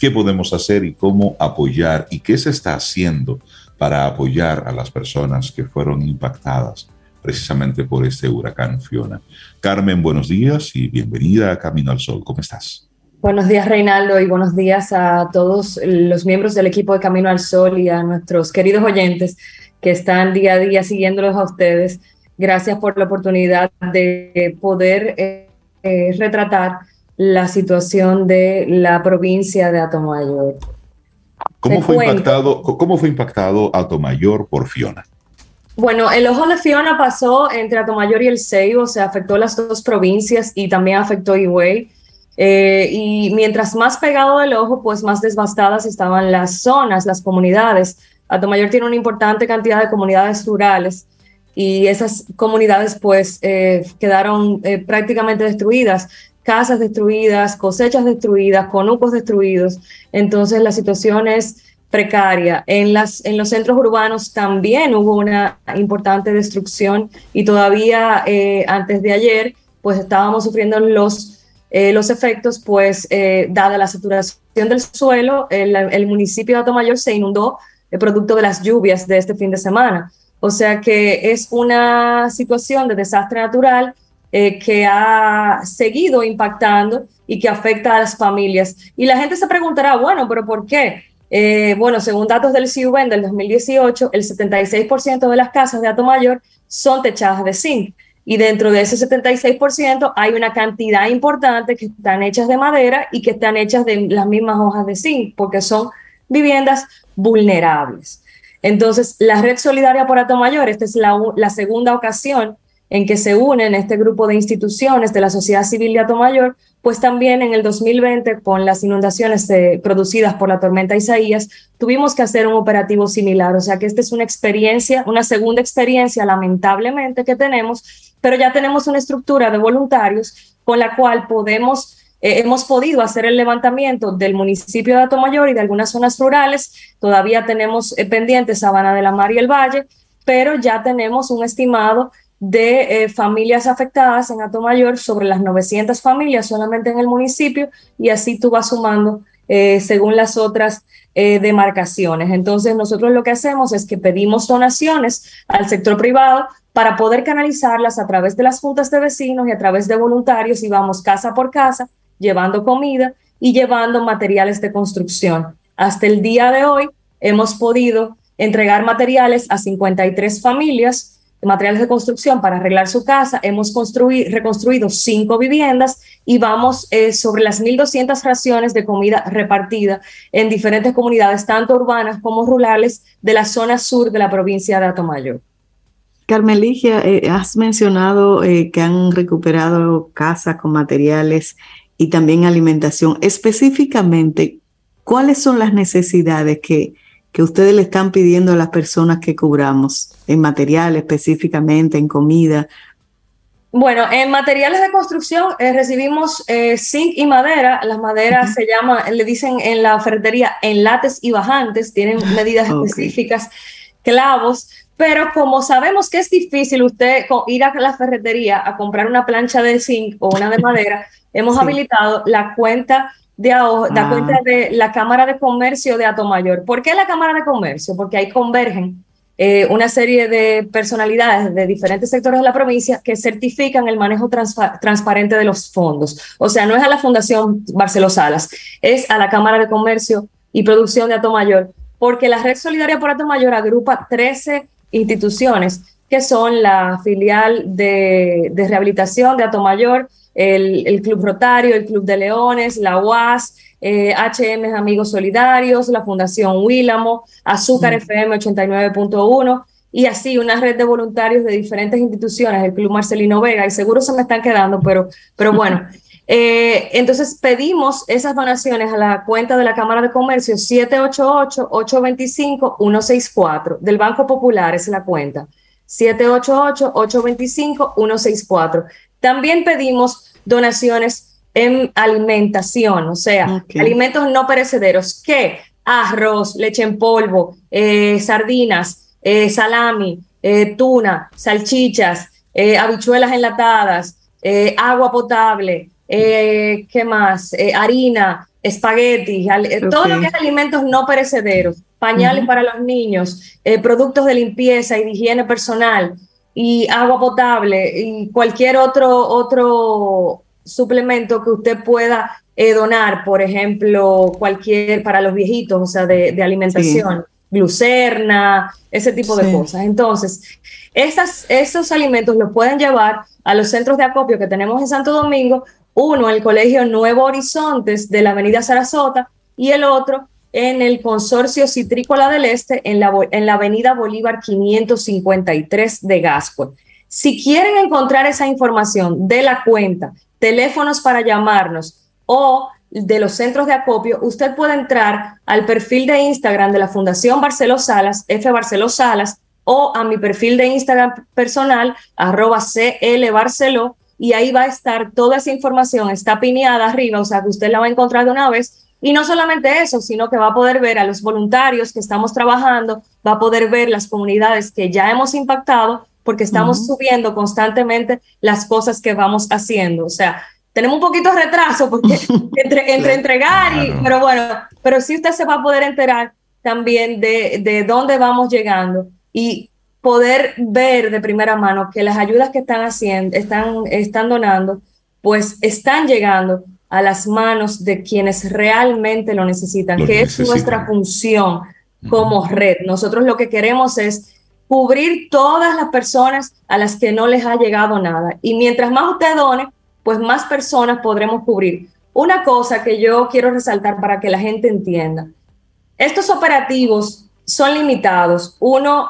Speaker 2: qué podemos hacer y cómo apoyar y qué se está haciendo para apoyar a las personas que fueron impactadas precisamente por este huracán Fiona. Carmen, buenos días y bienvenida a Camino al Sol. ¿Cómo estás?
Speaker 8: Buenos días, Reinaldo, y buenos días a todos los miembros del equipo de Camino al Sol y a nuestros queridos oyentes que están día a día siguiéndolos a ustedes. Gracias por la oportunidad de poder eh, eh, retratar la situación de la provincia de Atomayor.
Speaker 2: ¿Cómo fue, impactado, ¿Cómo fue impactado Atomayor por Fiona?
Speaker 8: Bueno, el ojo de Fiona pasó entre Atomayor y el Ceibo, o sea, afectó las dos provincias y también afectó Higüey. Eh, y mientras más pegado el ojo, pues más devastadas estaban las zonas, las comunidades. Atomayor tiene una importante cantidad de comunidades rurales y esas comunidades pues eh, quedaron eh, prácticamente destruidas, casas destruidas, cosechas destruidas, conucos destruidos. Entonces la situación es precaria. En, las, en los centros urbanos también hubo una importante destrucción y todavía eh, antes de ayer, pues estábamos sufriendo los, eh, los efectos, pues eh, dada la saturación del suelo, el, municipio de Atomayor se inundó producto de las lluvias de este fin de semana. O sea que es una situación de desastre natural que ha seguido impactando y que afecta a las familias. Y la gente se preguntará, bueno, pero ¿por qué? Eh, bueno, según datos del CIUBEN del 2018, el 76% de las casas de Mayor son techadas de zinc. Y dentro de ese 76% hay una cantidad importante que están hechas de madera y que están hechas de las mismas hojas de zinc, porque son viviendas vulnerables. Entonces, la Red Solidaria por Mayor, esta es la, la segunda ocasión en que se unen este grupo de instituciones de la sociedad civil de Atomayor, pues también en el 2020, con las inundaciones eh, producidas por la tormenta Isaías, tuvimos que hacer un operativo similar. O sea que esta es una experiencia, una segunda experiencia, lamentablemente, que tenemos, pero ya tenemos una estructura de voluntarios con la cual podemos eh, hemos podido hacer el levantamiento del municipio de Atomayor y de algunas zonas rurales. Todavía tenemos eh, pendientes Sabana de la Mar y el Valle, pero ya tenemos un estimado de eh, familias afectadas en Mayor sobre las 900 familias solamente en el municipio y así tú vas sumando eh, según las otras eh, demarcaciones. Entonces nosotros lo que hacemos es que pedimos donaciones al sector privado para poder canalizarlas a través de las juntas de vecinos y a través de voluntarios y vamos casa por casa llevando comida y llevando materiales de construcción. Hasta el día de hoy hemos podido entregar materiales a 53 familias materiales de construcción para arreglar su casa. Hemos construido, reconstruido cinco viviendas y vamos eh, sobre las 1.200 raciones de comida repartida en diferentes comunidades, tanto urbanas como rurales, de la zona sur de la provincia de Atomayor.
Speaker 4: Carmen Ligia, eh, has mencionado eh, que han recuperado casas con materiales y también alimentación. Específicamente, ¿cuáles son las necesidades que, que ustedes le están pidiendo a las personas que cubramos en material específicamente, en comida?
Speaker 8: Bueno, en materiales de construcción eh, recibimos eh, zinc y madera. Las maderas se llama, le dicen en la ferretería enlates y bajantes, tienen medidas específicas, clavos, pero como sabemos que es difícil usted ir a la ferretería a comprar una plancha de zinc o una de madera, hemos habilitado la cuenta de la cuenta ah. de la Cámara de Comercio de Atomayor. ¿Por qué la Cámara de Comercio? Porque ahí convergen eh, una serie de personalidades de diferentes sectores de la provincia que certifican el manejo transparente de los fondos. O sea, no es a la Fundación Barceló Salas, es a la Cámara de Comercio y Producción de Atomayor, porque la Red Solidaria por Atomayor agrupa 13 instituciones que son la filial de, de rehabilitación de Atomayor, el, el Club Rotario, el Club de Leones, la UAS, HM Amigos Solidarios, la Fundación Willamo, Azúcar mm. FM 89.1 y así una red de voluntarios de diferentes instituciones, el Club Marcelino Vega, y seguro se me están quedando, pero, pero bueno. Eh, entonces pedimos esas donaciones a la cuenta de la Cámara de Comercio 788-825-164 del Banco Popular, es la cuenta. 788-825-164. También pedimos donaciones en alimentación, o sea, alimentos no perecederos, ¿qué? Arroz, leche en polvo, eh, sardinas, eh, salami, eh, tuna, salchichas, habichuelas enlatadas, agua potable, ¿qué más? harina, espagueti, todo lo que es alimentos no perecederos, pañales para los niños, productos de limpieza y de higiene personal y agua potable y cualquier otro, otro suplemento que usted pueda eh, donar, por ejemplo, cualquier para los viejitos, o sea, de, alimentación, glucerna, ese tipo de cosas. Entonces, esas, esos alimentos los pueden llevar a los centros de acopio que tenemos en Santo Domingo, uno el Colegio Nuevo Horizontes de la Avenida Sarasota y el otro en el Consorcio Citrícola del Este en la, en la Avenida Bolívar 553 de Gasco. Si quieren encontrar esa información de la cuenta, teléfonos para llamarnos o de los centros de acopio, usted puede entrar al perfil de Instagram de la Fundación Barceló Salas, F Barceló Salas, o a mi perfil de Instagram personal, arroba CL Barceló, y ahí va a estar toda esa información, está pineada arriba, o sea que usted la va a encontrar de una vez. Y no solamente eso, sino que va a poder ver a los voluntarios que estamos trabajando, va a poder ver las comunidades que ya hemos impactado porque estamos subiendo constantemente las cosas que vamos haciendo. O sea, tenemos un poquito de retraso porque entre, entre entregar y, pero bueno, pero sí usted se va a poder enterar también de, de dónde vamos llegando y poder ver de primera mano que las ayudas que están haciendo, están, están donando, pues están llegando a las manos de quienes realmente lo necesitan, que es nuestra función como red. Nosotros lo que queremos es cubrir todas las personas a las que no les ha llegado nada. Y mientras más usted done, pues más personas podremos cubrir. Una cosa que yo quiero resaltar para que la gente entienda, estos operativos son limitados. Uno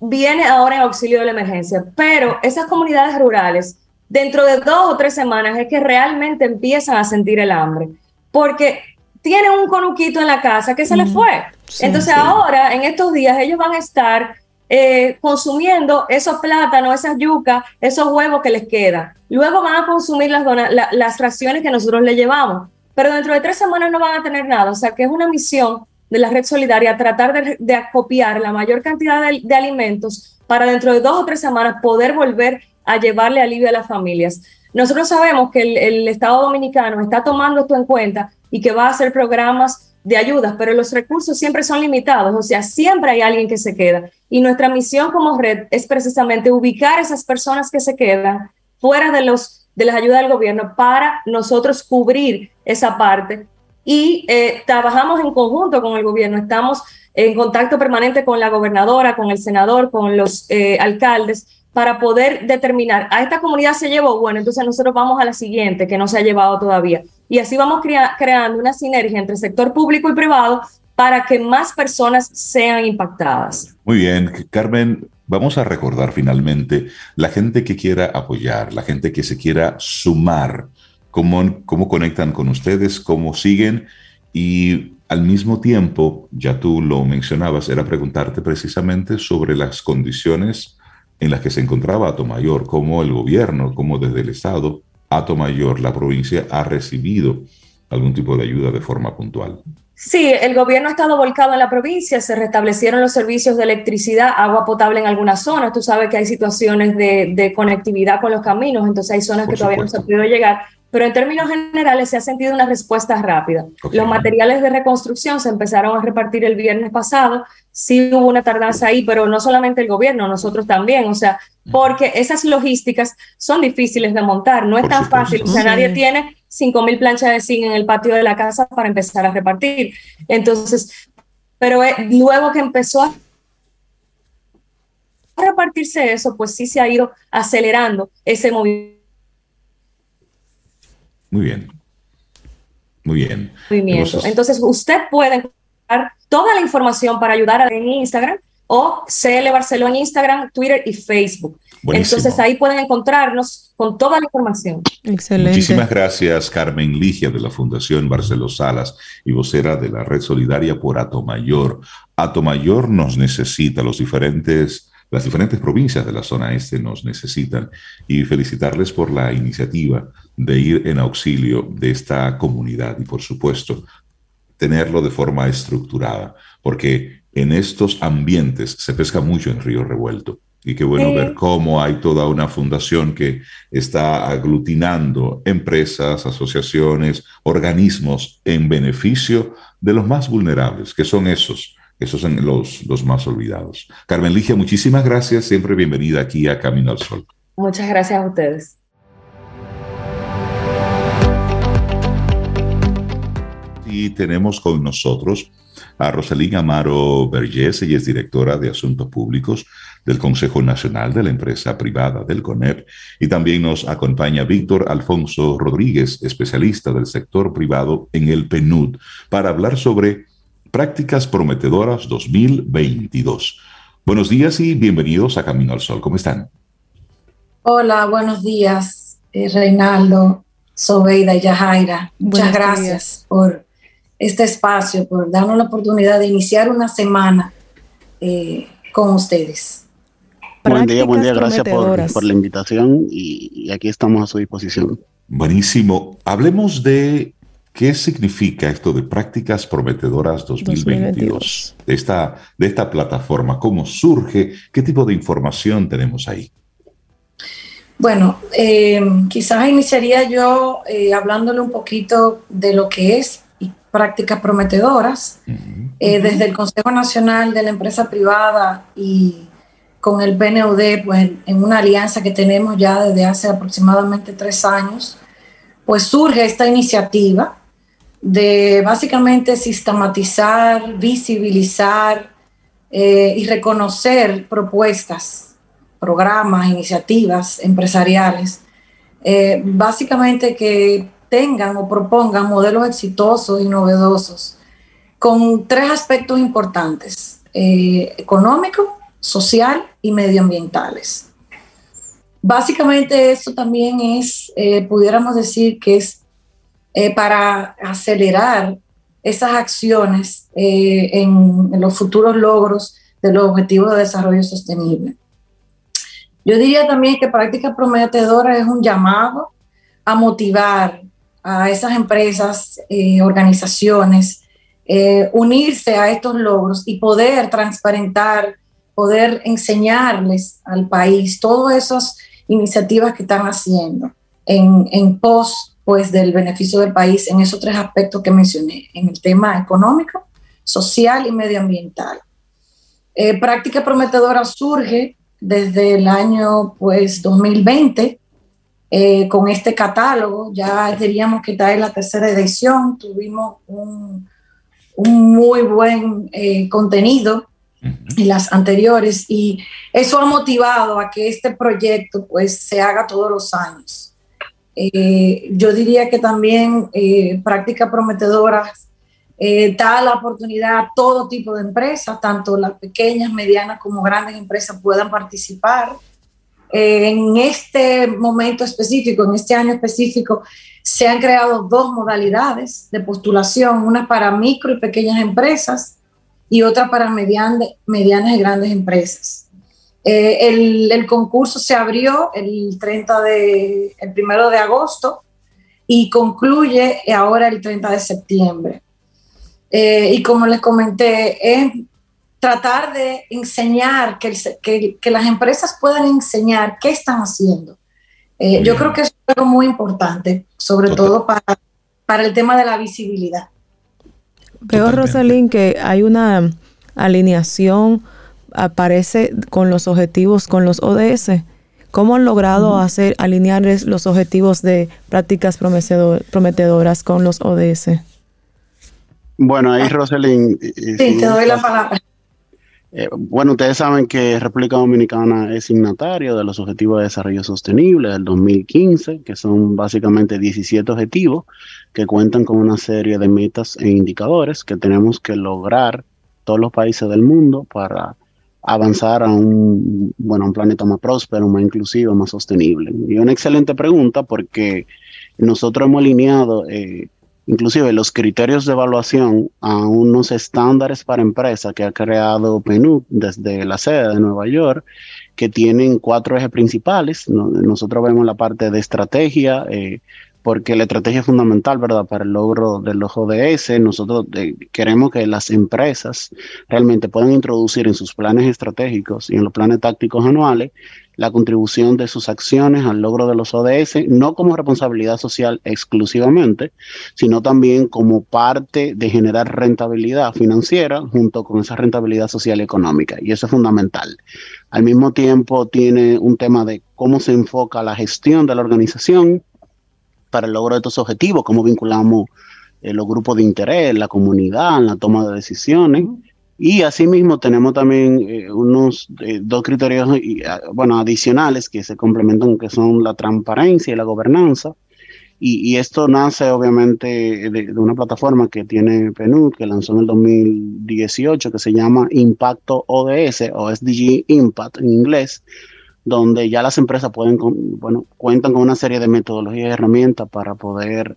Speaker 8: viene ahora en auxilio de la emergencia, pero esas comunidades rurales, dentro de dos o tres semanas, es que realmente empiezan a sentir el hambre, porque tienen un conuquito en la casa que se les fue. Entonces ahora, en estos días, ellos van a estar eh, consumiendo esos plátanos, esas yucas, esos huevos que les quedan. Luego van a consumir las, las raciones que nosotros le llevamos, pero dentro de tres semanas no van a tener nada. O sea que es una misión de la red solidaria tratar de, acopiar la mayor cantidad de, alimentos para dentro de dos o tres semanas poder volver a llevarle alivio a las familias. Nosotros sabemos que el, Estado Dominicano está tomando esto en cuenta y que va a hacer programas de ayudas, pero los recursos siempre son limitados, o sea, siempre hay alguien que se queda. Y nuestra misión como red es precisamente ubicar a esas personas que se quedan fuera de, los, de las ayudas del gobierno para nosotros cubrir esa parte. Y eh, trabajamos en conjunto con el gobierno, estamos en contacto permanente con la gobernadora, con el senador, con los eh, alcaldes, para poder determinar, a esta comunidad se llevó, bueno, entonces nosotros vamos a la siguiente que no se ha llevado todavía. Y así vamos creando una sinergia entre sector público y privado para que más personas sean impactadas.
Speaker 2: Muy bien, Carmen, vamos a recordar finalmente la gente que quiera apoyar, la gente que se quiera sumar, cómo, cómo conectan con ustedes, cómo siguen y al mismo tiempo, ya tú lo mencionabas, era preguntarte precisamente sobre las condiciones en las que se encontraba Mayor, cómo el gobierno, cómo desde el Estado, Mayor, la provincia, ha recibido algún tipo de ayuda de forma puntual.
Speaker 8: Sí, el gobierno ha estado volcado en la provincia, se restablecieron los servicios de electricidad, agua potable en algunas zonas. Tú sabes que hay situaciones de, conectividad con los caminos, entonces hay zonas que todavía no se han podido llegar. Pero en términos generales se ha sentido una respuesta rápida. Los materiales de reconstrucción se empezaron a repartir el viernes pasado. Sí hubo una tardanza ahí, pero no solamente el gobierno, nosotros también. O sea, porque esas logísticas son difíciles de montar. No es tan fácil. O sea, nadie tiene 5.000 planchas de zinc en el patio de la casa para empezar a repartir. Entonces, pero eh, luego que empezó a repartirse eso, pues sí se ha ido acelerando ese movimiento.
Speaker 2: Muy bien. Muy bien.
Speaker 8: Movimiento. Entonces, usted puede encontrar toda la información para ayudar en Instagram o CL Barcelona en Instagram, Twitter y Facebook. Entonces ahí pueden encontrarnos con toda la información.
Speaker 2: Excelente. Muchísimas gracias, Carmen Ligia de la Fundación Barceló Salas y vocera de la Red Solidaria por Atomayor. Atomayor nos necesita, los diferentes, las diferentes provincias de la zona este nos necesitan y felicitarles por la iniciativa de ir en auxilio de esta comunidad y por supuesto tenerlo de forma estructurada, porque en estos ambientes se pesca mucho en Río Revuelto. Y qué bueno ver cómo hay toda una fundación que está aglutinando empresas, asociaciones, organismos en beneficio de los más vulnerables, que son esos, esos son los, los más olvidados. Carmen Ligia, muchísimas gracias, siempre bienvenida aquí a Camino al Sol.
Speaker 8: Muchas gracias a ustedes.
Speaker 2: Y tenemos con nosotros a Rosalín Amaro Vergés, ella es directora de Asuntos Públicos del Consejo Nacional de la Empresa Privada del CONEP, y también nos acompaña Víctor Alfonso Rodríguez, especialista del sector privado en el PNUD, para hablar sobre prácticas prometedoras 2022. Buenos días y bienvenidos a Camino al Sol. ¿Cómo están?
Speaker 9: Hola, buenos días, eh, Reinaldo, Sobeida y Yajaira. Muchas gracias por este espacio, por darnos la oportunidad de iniciar una semana eh, con ustedes.
Speaker 10: Buen día, buen día, gracias por, la invitación y, aquí estamos a su disposición.
Speaker 2: Buenísimo. Hablemos de qué significa esto de prácticas prometedoras 2022, De, esta, de esta plataforma, cómo surge, qué tipo de información tenemos ahí.
Speaker 9: Bueno, eh, quizás iniciaría yo eh, hablándole un poquito de lo que es prácticas prometedoras. Eh, desde el Consejo Nacional de la Empresa Privada y con el PNUD, pues en una alianza que tenemos ya desde hace aproximadamente tres años, pues surge esta iniciativa de básicamente sistematizar, visibilizar eh, y reconocer propuestas, programas, iniciativas empresariales, eh, básicamente que tengan o propongan modelos exitosos y novedosos con tres aspectos importantes, eh, económico, social y medioambientales. Básicamente esto también es, pudiéramos decir que es eh, para acelerar esas acciones en, en, los futuros logros de los objetivos de desarrollo sostenible. Yo diría también que práctica prometedora es un llamado a motivar, a esas empresas, eh, organizaciones, eh, unirse a estos logros y poder transparentar, poder enseñarles al país todas esas iniciativas que están haciendo en, en pos pues, del beneficio del país en esos tres aspectos que mencioné, en el tema económico, social y medioambiental. Eh, práctica prometedora surge desde el año pues 2020 eh, con este catálogo. Ya diríamos que está en la tercera edición, tuvimos un, muy buen eh, contenido en las anteriores y eso ha motivado a que este proyecto pues se haga todos los años. Eh, yo diría que también práctica prometedora da la oportunidad a todo tipo de empresas, tanto las pequeñas, medianas como grandes empresas puedan participar en este momento específico, en este año específico, se han creado dos modalidades de postulación, una para micro y pequeñas empresas y otra para medianas y grandes empresas. Eh, el, concurso se abrió el 30 de, el primero de agosto y concluye ahora el 30 de septiembre. Eh, y como les comenté, es tratar de enseñar, que, que, las empresas puedan enseñar qué están haciendo. Eh, yo creo que es algo muy importante, sobre todo para, para el tema de la visibilidad.
Speaker 3: Veo, Rosalind, que hay una alineación, aparece con los objetivos, con los ODS. ¿Cómo han logrado hacer alinear los objetivos de prácticas prometedoras con los ODS?
Speaker 10: Bueno, ahí Rosalind.
Speaker 9: Sí, te doy la palabra.
Speaker 10: Eh, bueno, ustedes saben que República Dominicana es signatario de los Objetivos de Desarrollo Sostenible del 2015, que son básicamente 17 objetivos que cuentan con una serie de metas e indicadores que tenemos que lograr todos los países del mundo para avanzar a un, bueno, un planeta más próspero, más inclusivo, más sostenible. Y una excelente pregunta porque nosotros hemos alineado eh, inclusive los criterios de evaluación a unos estándares para empresas que ha creado PNUD desde la sede de Nueva York, que tienen cuatro ejes principales. Nosotros vemos la parte de estrategia, eh, porque la estrategia es fundamental, ¿verdad?, para el logro de ese. Nosotros eh, queremos que las empresas realmente puedan introducir en sus planes estratégicos y en los planes tácticos anuales la contribución de sus acciones al logro de los ODS, no como responsabilidad social exclusivamente, sino también como parte de generar rentabilidad financiera junto con esa rentabilidad social y económica. Y eso es fundamental. Al mismo tiempo tiene un tema de cómo se enfoca la gestión de la organización para el logro de estos objetivos, cómo vinculamos eh, los grupos de interés, la comunidad, en la toma de decisiones. Y asimismo tenemos también eh, unos eh, dos criterios bueno, adicionales que se complementan, que son la transparencia y la gobernanza. Y, esto nace obviamente de, una plataforma que tiene PNUD, que lanzó en el 2018, que se llama Impacto ODS o SDG Impact en inglés, donde ya las empresas pueden, bueno, cuentan con una serie de metodologías y herramientas para poder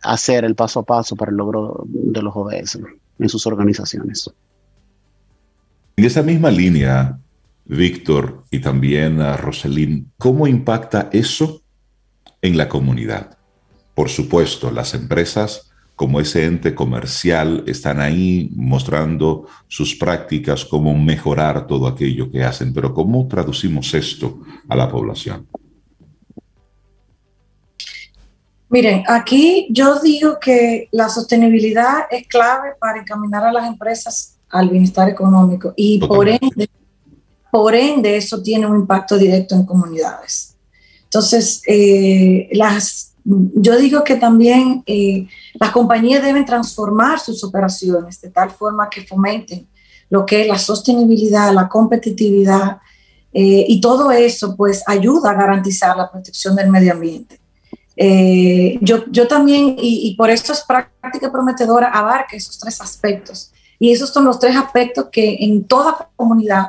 Speaker 10: hacer el paso a paso para el logro de los ODS en sus organizaciones.
Speaker 2: En esa misma línea, Víctor y también a Roselín, ¿cómo impacta eso en la comunidad? Por supuesto, las empresas como ese ente comercial están ahí mostrando sus prácticas, cómo mejorar todo aquello que hacen, pero ¿cómo traducimos esto a la población?
Speaker 9: Miren, aquí yo digo que la sostenibilidad es clave para encaminar a las empresas al bienestar económico y por ende, por ende eso tiene un impacto directo en comunidades. Entonces, eh, las, yo digo que también eh, las compañías deben transformar sus operaciones de tal forma que fomenten lo que es la sostenibilidad, la competitividad eh, y todo eso pues ayuda a garantizar la protección del medio ambiente. yo, yo también, y, y por eso es práctica prometedora, abarca esos tres aspectos y esos son los tres aspectos que en toda comunidad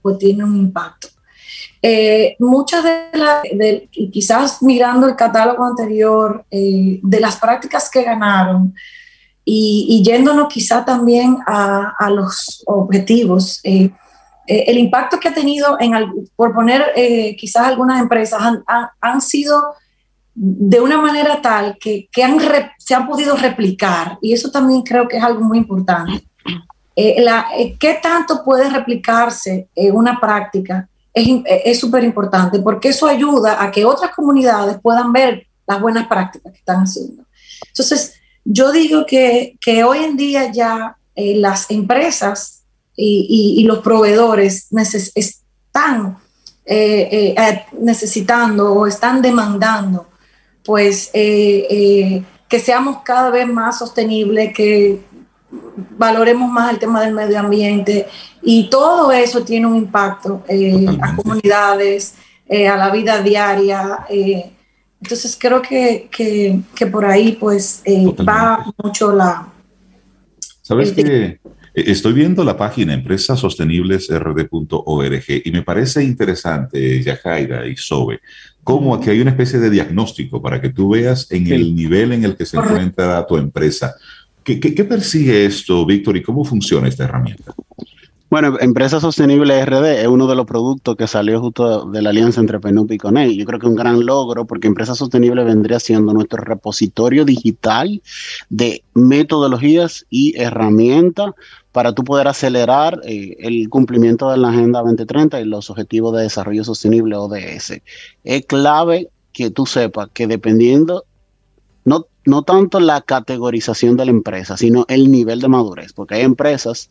Speaker 9: pues tienen un impacto. Eh, muchas de las, quizás mirando el catálogo anterior, eh, de las prácticas que ganaron y, yéndonos quizá también a, a los objetivos, eh, el impacto que ha tenido, en, por poner quizás algunas empresas, han, han, sido de una manera tal que, que han se han podido replicar y eso también creo que es algo muy importante. La, ¿Qué tanto puede replicarse una práctica? Es súper importante porque eso ayuda a que otras comunidades puedan ver las buenas prácticas que están haciendo. Entonces, yo digo que, que hoy en día ya eh, las empresas y, y, los proveedores están necesitando o están demandando pues que seamos cada vez más sostenibles, que valoremos más el tema del medio ambiente y todo eso tiene un impacto eh, a comunidades, eh, a la vida diaria. Eh, entonces creo que, que, por ahí pues va mucho la...
Speaker 2: Sabes que Eh, estoy viendo la página empresasosteniblesrd.org y me parece interesante, Yajaira y Sobe, cómo aquí hay una especie de diagnóstico para que tú veas en el nivel en el que se encuentra tu empresa. ¿Qué, persigue esto, Víctor, y cómo funciona esta herramienta?
Speaker 10: Bueno, Empresa Sostenible RD es uno de los productos que salió justo de la alianza entre PNUP y CONEI. Yo creo que es un gran logro porque Empresa Sostenible vendría siendo nuestro repositorio digital de metodologías y herramientas para tú poder acelerar eh, el cumplimiento de la Agenda 2030 y los Objetivos de Desarrollo Sostenible ODS. Es clave que tú sepas que dependiendo, no, no tanto la categorización de la empresa, sino el nivel de madurez, porque hay empresas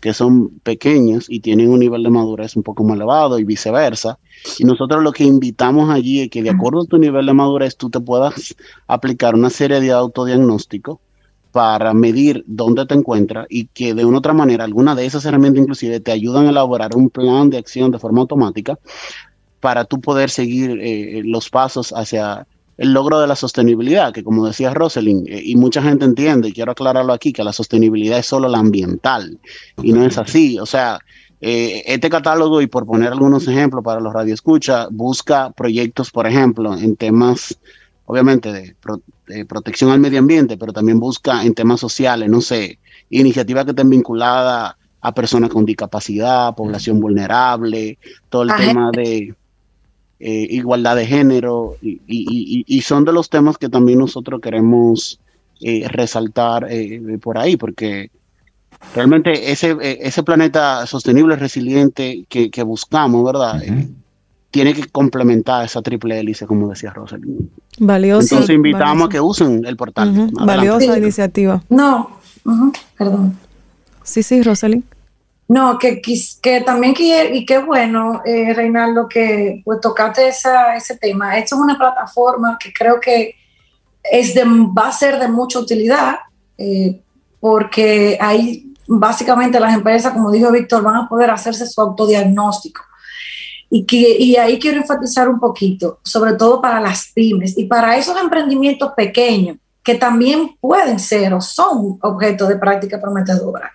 Speaker 10: que son pequeñas y tienen un nivel de madurez un poco más elevado y viceversa. Y nosotros lo que invitamos allí es que de acuerdo a tu nivel de madurez tú te puedas aplicar una serie de autodiagnósticos para medir dónde te encuentras y que de una otra manera alguna de esas herramientas inclusive te ayudan a elaborar un plan de acción de forma automática para tú poder seguir eh, los pasos hacia el logro de la sostenibilidad, que como decía Rosalind, eh, y mucha gente entiende, y quiero aclararlo aquí, que la sostenibilidad es solo la ambiental, y no es así. O sea, eh, este catálogo, y por poner algunos ejemplos para los radioescuchas, busca proyectos, por ejemplo, en temas, obviamente, de, protección al medio ambiente, pero también busca en temas sociales, no sé, iniciativas que estén vinculadas a personas con discapacidad, población vulnerable, todo el tema de eh, igualdad de género, y, son de los temas que también nosotros queremos eh, resaltar eh, por ahí, porque realmente ese, ese planeta sostenible, resiliente que, buscamos, ¿verdad? tiene que complementar esa triple hélice, como decía Rosalind.
Speaker 3: Valiosa.
Speaker 10: Entonces invitamos a que usen el portal.
Speaker 3: Valiosa iniciativa.
Speaker 9: No, perdón.
Speaker 3: Sí, sí, Rosalind.
Speaker 9: No, que, que también que, y qué bueno, eh, Reinaldo, que pues, tocaste ese tema. Esto es una plataforma que creo que es va a ser de mucha utilidad, eh, porque ahí básicamente las empresas, como dijo Víctor, van a poder hacerse su autodiagnóstico. Y, y ahí quiero enfatizar un poquito, sobre todo para las pymes y para esos emprendimientos pequeños que también pueden ser o son objeto de práctica prometedora.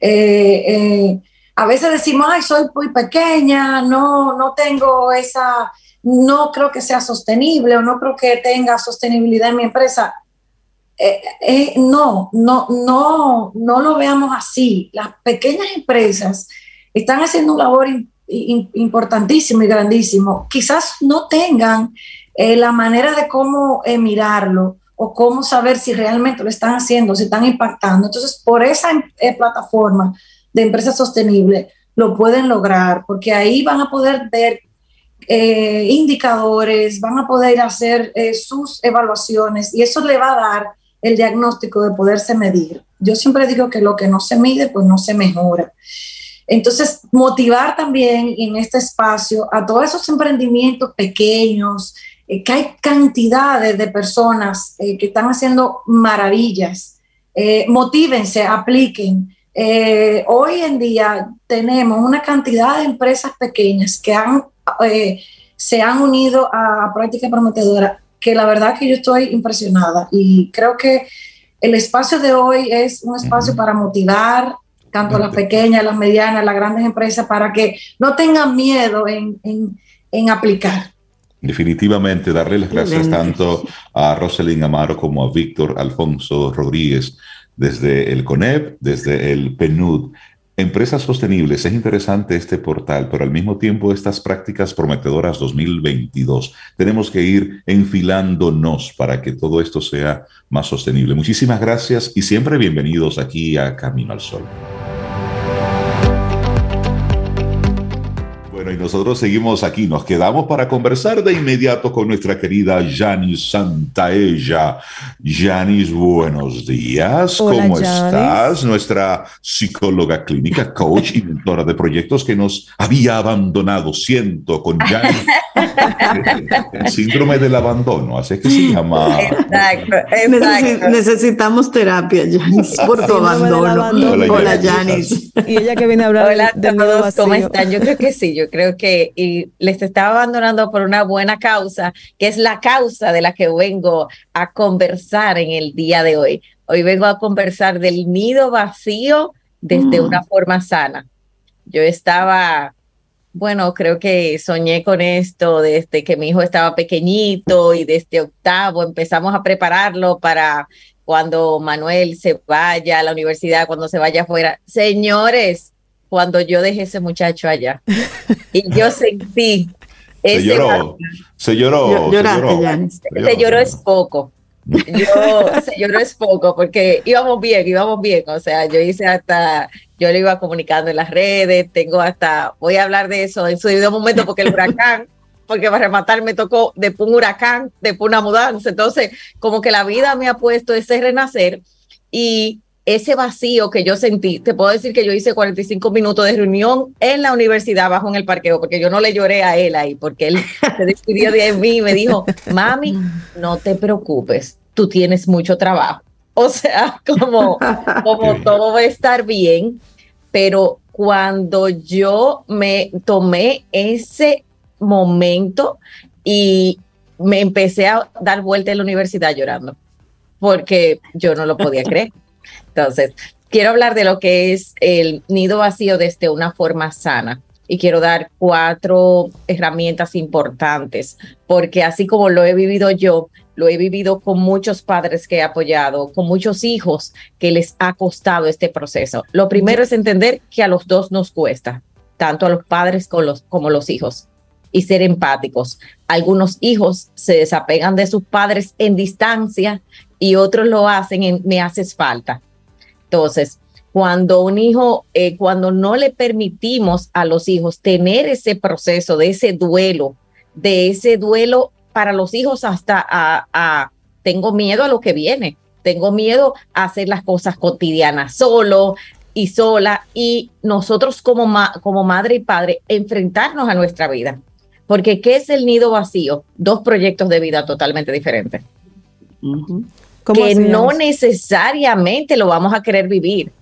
Speaker 9: Eh, eh, a veces decimos, ay, soy muy pequeña, no, no tengo esa, no creo que sea sostenible o no creo que tenga sostenibilidad en mi empresa. Eh, no, no, no, no lo veamos así. Las pequeñas empresas están haciendo un labor importantísimo y grandísimo. Quizás no tengan la manera de cómo mirarlo, o cómo saber si realmente lo están haciendo, si están impactando. Entonces, por esa eh, plataforma de empresa sostenible lo pueden lograr, porque ahí van a poder ver eh, indicadores, van a poder hacer eh, sus evaluaciones y eso le va a dar el diagnóstico de poderse medir. Yo siempre digo que lo que no se mide, pues no se mejora. Entonces, motivar también en este espacio a todos esos emprendimientos pequeños, eh, que hay cantidades de personas eh, que están haciendo maravillas. Eh, motívense, apliquen. hoy en día tenemos una cantidad de empresas pequeñas que han, se han unido a Práctica Prometedora, que la verdad que yo estoy impresionada y creo que el espacio de hoy es un espacio para motivar tanto a las pequeñas, las medianas, las grandes empresas, para que no tengan miedo en, en, en aplicar.
Speaker 2: Definitivamente, darle las gracias tanto a Roselyn Amaro como a Víctor Alfonso Rodríguez desde el CONEP, desde el PNUD. Empresas sostenibles, es interesante este portal, pero al mismo tiempo estas prácticas prometedoras 2022. Tenemos que ir enfilándonos para que todo esto sea más sostenible. Muchísimas gracias y siempre bienvenidos aquí a Camino al Sol. Y nosotros seguimos aquí, nos quedamos para conversar de inmediato con nuestra querida Janis Santaella. Janis, buenos días, ¿cómo estás? Nuestra psicóloga clínica, coach y mentora de proyectos que nos había abandonado, siento, con Janis. el síndrome del abandono, así que se llama.
Speaker 4: Exacto, exacto. necesitamos terapia, Janis, por tu abandono. Hola, Janis.
Speaker 3: Y ella que viene a hablar
Speaker 11: Hola a todos, ¿cómo están? Yo creo que sí, yo creo creo que y les estaba abandonando por una buena causa, que es la causa de la que vengo a conversar en el día de hoy. Hoy vengo a conversar del nido vacío desde mm. una forma sana. Yo estaba, bueno, creo que soñé con esto desde que mi hijo estaba pequeñito y desde octavo empezamos a prepararlo para cuando Manuel se vaya a la universidad, cuando se vaya afuera. Señores, cuando yo dejé ese muchacho allá y yo sentí
Speaker 2: se lloró, se lloró,
Speaker 11: se lloró. es poco. Yo, se lloró es poco porque íbamos bien, íbamos bien. O sea, yo hice hasta, yo le iba comunicando en las redes, tengo hasta, voy a hablar de eso en su debido momento porque el huracán, porque para rematar me tocó después un huracán, después una mudanza. Entonces, como que la vida me ha puesto ese renacer y ese vacío que yo sentí, te puedo decir que yo hice 45 minutos de reunión en la universidad abajo en el parqueo, porque yo no le lloré a él ahí, porque él se despidió de mí y me dijo, mami, no te preocupes, tú tienes mucho trabajo. O sea, como, como todo va a estar bien, pero cuando yo me tomé ese momento y me empecé a dar vuelta en la universidad llorando, porque yo no lo podía creer. Entonces, quiero hablar de lo que es el nido vacío desde una forma sana y quiero dar cuatro herramientas importantes, porque así como lo he vivido yo, lo he vivido con muchos padres que he apoyado, con muchos hijos que les ha costado este proceso. Lo primero es entender que a los dos nos cuesta, tanto a los padres como los, los hijos, y ser empáticos. Algunos hijos se desapegan de sus padres en distancia y otros lo hacen en me haces falta. Entonces, cuando un hijo, eh, cuando no le permitimos a los hijos tener ese proceso de ese duelo, de ese duelo para los hijos hasta a, tengo miedo a lo que viene, tengo miedo a hacer las cosas cotidianas solo y sola y nosotros como, como madre y padre enfrentarnos a nuestra vida. Porque ¿qué es el nido vacío? Dos proyectos de vida totalmente diferentes que no necesariamente lo vamos a querer vivir.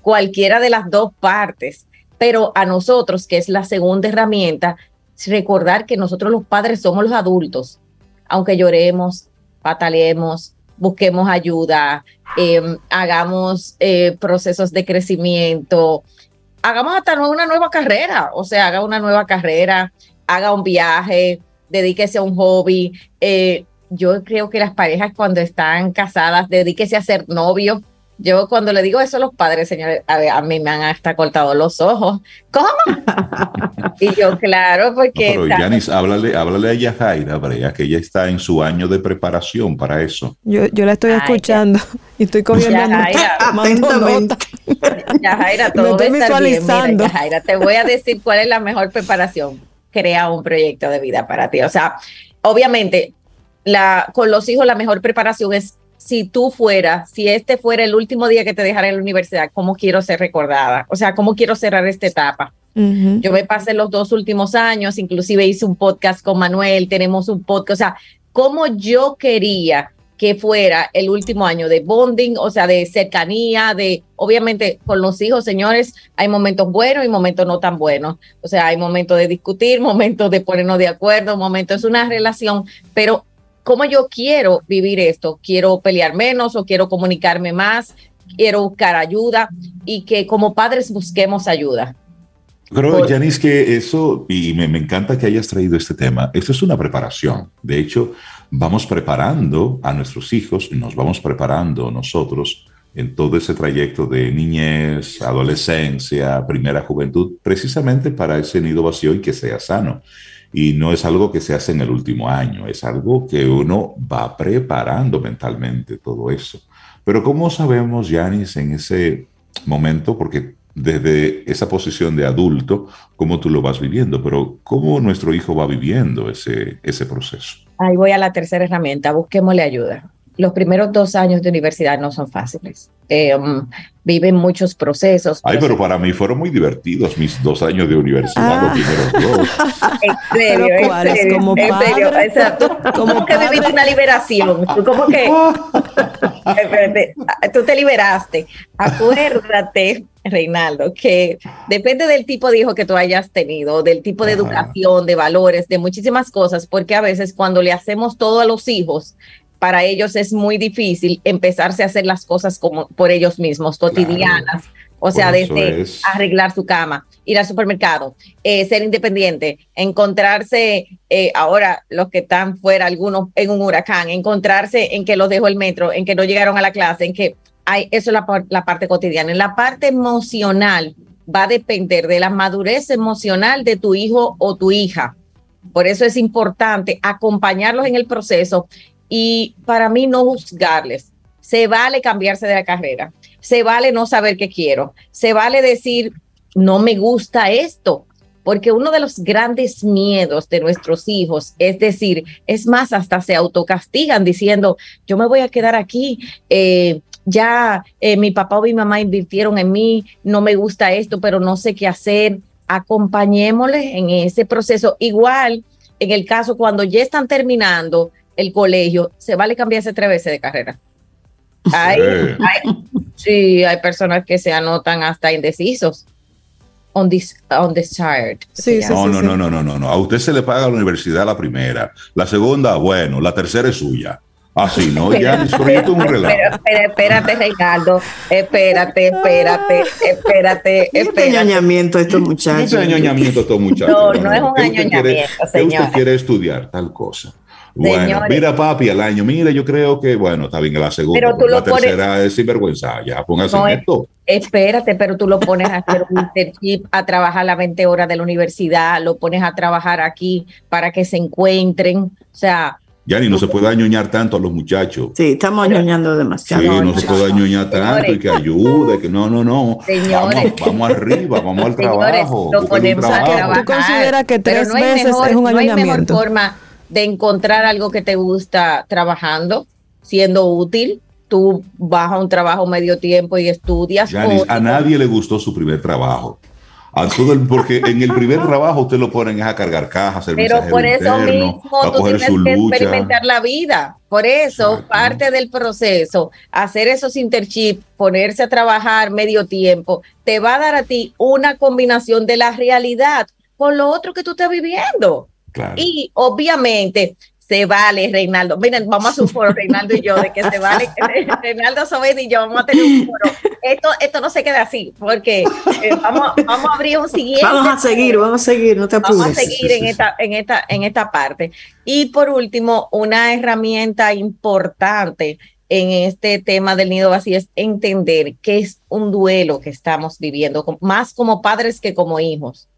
Speaker 11: Cualquiera de las dos partes. Pero a nosotros, que es la segunda herramienta, recordar que nosotros los padres somos los adultos. Aunque lloremos, pataleemos, busquemos ayuda, em, hagamos eh, procesos de crecimiento, hagamos hasta una nueva carrera, o sea, haga una nueva carrera, haga un viaje, dedíquese a un hobby, eh, yo creo que las parejas cuando están casadas, dedíquese a ser novio. Yo cuando le digo eso a los padres, señores, a, mí me han hasta cortado los ojos. ¿Cómo? y yo, claro, porque...
Speaker 2: pero Yanis, háblale, háblale a Yajaira, ya que ella está en su año de preparación para eso.
Speaker 3: Yo, yo la estoy escuchando y estoy cogiendo
Speaker 11: Yajaira, nota, Yajaira, todo me estoy visualizando. Yajaira, te voy a decir cuál es la mejor preparación. Crea un proyecto de vida para ti. O sea, obviamente la, con los hijos la mejor preparación es si tú fueras, si este fuera el último día que te dejara en la universidad, ¿cómo quiero ser recordada? O sea, ¿cómo quiero cerrar esta etapa? Yo me pasé los dos últimos años, inclusive hice un podcast con Manuel, tenemos un podcast, o sea, ¿cómo yo quería que fuera el último año de bonding, o sea, de cercanía, de, obviamente, con los hijos, señores, hay momentos buenos y momentos no tan buenos. O sea, hay momentos de discutir, momentos de ponernos de acuerdo, momentos es una relación, pero ¿cómo yo quiero vivir esto? ¿Quiero pelear menos o quiero comunicarme más? ¿Quiero buscar ayuda? Y que como padres busquemos ayuda.
Speaker 2: Creo, Janice, que eso, y me, me, encanta que hayas traído este tema, esto es una preparación. De hecho, vamos preparando a nuestros hijos, nos vamos preparando nosotros en todo ese trayecto de niñez, adolescencia, primera juventud, precisamente para ese nido vacío y que sea sano y no es algo que se hace en el último año, es algo que uno va preparando mentalmente todo eso. Pero ¿cómo sabemos, Yanis, en ese momento, porque desde esa posición de adulto, cómo tú lo vas viviendo, pero cómo nuestro hijo va viviendo ese, ese proceso?
Speaker 11: Ahí voy a la tercera herramienta, busquémosle ayuda los primeros dos años de universidad no son fáciles. Eh, um, viven muchos procesos.
Speaker 2: Ay, pero para mí fueron muy divertidos mis dos años de universidad, los primeros dos.
Speaker 11: En serio, en serio, como en serio. como que viviste una liberación. Tú como que tú te liberaste. Acuérdate, Reinaldo, que depende del tipo de hijo que tú hayas tenido, del tipo de educación, de valores, de muchísimas cosas, porque a veces cuando le hacemos todo a los hijos, para ellos es muy difícil empezarse a hacer las cosas como por ellos mismos, cotidianas. O sea, desde arreglar su cama, ir al supermercado, eh, ser independiente, encontrarse, eh, ahora los que están fuera, algunos en un huracán, encontrarse en que los dejó el metro, en que no llegaron a la clase, en que hay, eso es la, la parte cotidiana. En la parte emocional va a depender de la madurez emocional de tu hijo o tu hija. Por eso es importante acompañarlos en el proceso y para mí no juzgarles. Se vale cambiarse de la carrera se vale no saber qué quiero, se vale decir, no me gusta esto, porque uno de los grandes miedos de nuestros hijos es decir, es más, hasta se autocastigan diciendo, yo me voy a quedar aquí, eh, ya eh, mi papá o mi mamá invirtieron en mí, no me gusta esto, pero no sé qué hacer. Acompañémosles en ese proceso. Igual, en el caso cuando ya están terminando el colegio, se vale cambiarse tres veces de carrera. Hay, sí, hay personas que se anotan hasta indecisos. On this, on this chart.
Speaker 2: Sí, sí, no, no, no, no, no, no, no. A usted se le paga la universidad la primera. La segunda, bueno, la tercera es suya. Así, ¿no? Ya,
Speaker 11: pero, un relajo. Pero, espérate, Ricardo. Espérate, espérate, espérate, espérate.
Speaker 4: ¿Qué añoñamiento estos muchachos?
Speaker 2: ¿Qué añoñamiento estos muchachos?
Speaker 11: No, no, es un añoñamiento,
Speaker 2: señor. ¿Qué usted quiere estudiar? Tal cosa. Bueno, mira papi, al año, mira, yo creo que, bueno, está bien la segunda, pero tú la tercera es sinvergüenza, ya póngase en esto.
Speaker 11: Espérate, pero tú lo pones a hacer un internship, a trabajar las 20 horas de la universidad, lo pones a trabajar aquí para que se encuentren, o sea...
Speaker 2: Ya ni no se puede añoñar tanto a los muchachos.
Speaker 4: Sí, estamos añoñando demasiado.
Speaker 2: Sí, no, se puede añoñar tanto y que ayude, que no, no, no. Señores. Vamos, arriba, vamos al trabajo.
Speaker 3: lo ponemos a trabajar. ¿Tú consideras que tres meses es un añoñamiento?
Speaker 11: No hay mejor forma de encontrar algo que te gusta trabajando, siendo útil. Tú vas a un trabajo medio tiempo y estudias.
Speaker 2: a nadie le gustó su primer trabajo. A todo porque en el primer trabajo usted lo ponen a cargar cajas,
Speaker 11: Pero por eso mismo tú tienes que experimentar la vida. Por eso, parte del proceso, hacer esos interchips, ponerse a trabajar medio tiempo, te va a dar a ti una combinación de la realidad con lo otro que tú estás viviendo. Y obviamente se vale, Reinaldo. Miren, vamos a hacer un foro, Reinaldo y yo, de que se vale, Reinaldo Sobed y yo vamos a tener un foro. Esto, esto no se queda así, porque eh, vamos, vamos a abrir un siguiente.
Speaker 4: Vamos a seguir, vamos a seguir, no te apures.
Speaker 11: Vamos a seguir en esta, en, esta, en esta parte. Y por último, una herramienta importante en este tema del nido vacío es entender que es un duelo que estamos viviendo, más como padres que como hijos.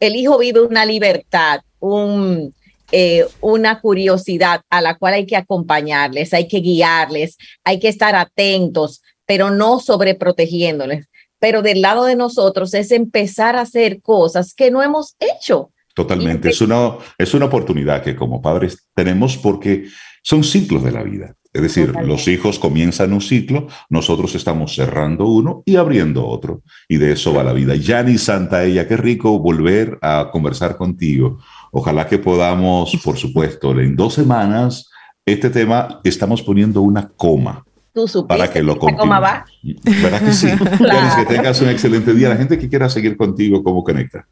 Speaker 11: El hijo vive una libertad un, eh, una curiosidad a la cual hay que acompañarles, hay que guiarles, hay que estar atentos, pero no sobreprotegiéndoles. Pero del lado de nosotros es empezar a hacer cosas que no hemos hecho.
Speaker 2: Totalmente, es una, es una oportunidad que como padres tenemos porque son ciclos de la vida. Es decir, los hijos comienzan un ciclo, nosotros estamos cerrando uno y abriendo otro. Y de eso va la vida. Yani Santa ella, qué rico volver a conversar contigo. Ojalá que podamos, por supuesto, en dos semanas, este tema estamos poniendo una coma. para que lo coma va? ¿Verdad que sí? que tengas un excelente día. La gente que quiera seguir contigo, ¿cómo conecta?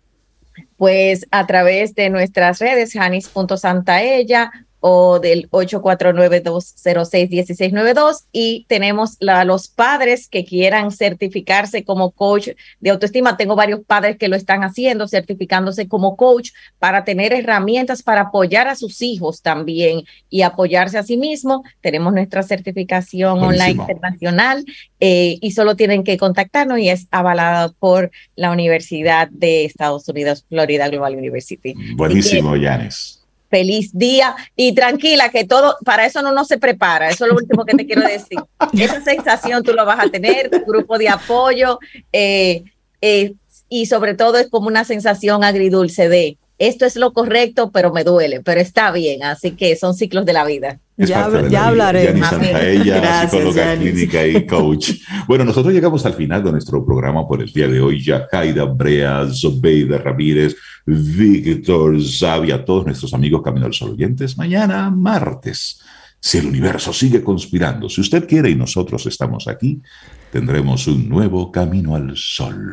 Speaker 11: Pues a través de nuestras redes, janis.santaella, o del 849-206-1692 y tenemos la, los padres que quieran certificarse como coach de autoestima. Tengo varios padres que lo están haciendo, certificándose como coach para tener herramientas para apoyar a sus hijos también y apoyarse a sí mismo. Tenemos nuestra certificación online internacional eh, y solo tienen que contactarnos y es avalada por la Universidad de Estados Unidos, Florida Global University.
Speaker 2: Buenísimo, Yanis
Speaker 11: feliz día y tranquila que todo, para eso no, no se prepara, eso es lo último que te quiero decir. Esa sensación tú lo vas a tener, tu grupo de apoyo eh, eh, y sobre todo es como una sensación agridulce de esto es lo correcto, pero me duele, pero está bien, así que son ciclos de la vida.
Speaker 3: ya, ya hablaré.
Speaker 2: Ella, psicóloga clínica y coach. Bueno, nosotros llegamos al final de nuestro programa por el día de hoy. Yacaida Brea, Zobeida Ramírez, Víctor Zavia, todos nuestros amigos Camino al Sol oyentes. Mañana, martes, si el universo sigue conspirando, si usted quiere y nosotros estamos aquí, tendremos un nuevo Camino al Sol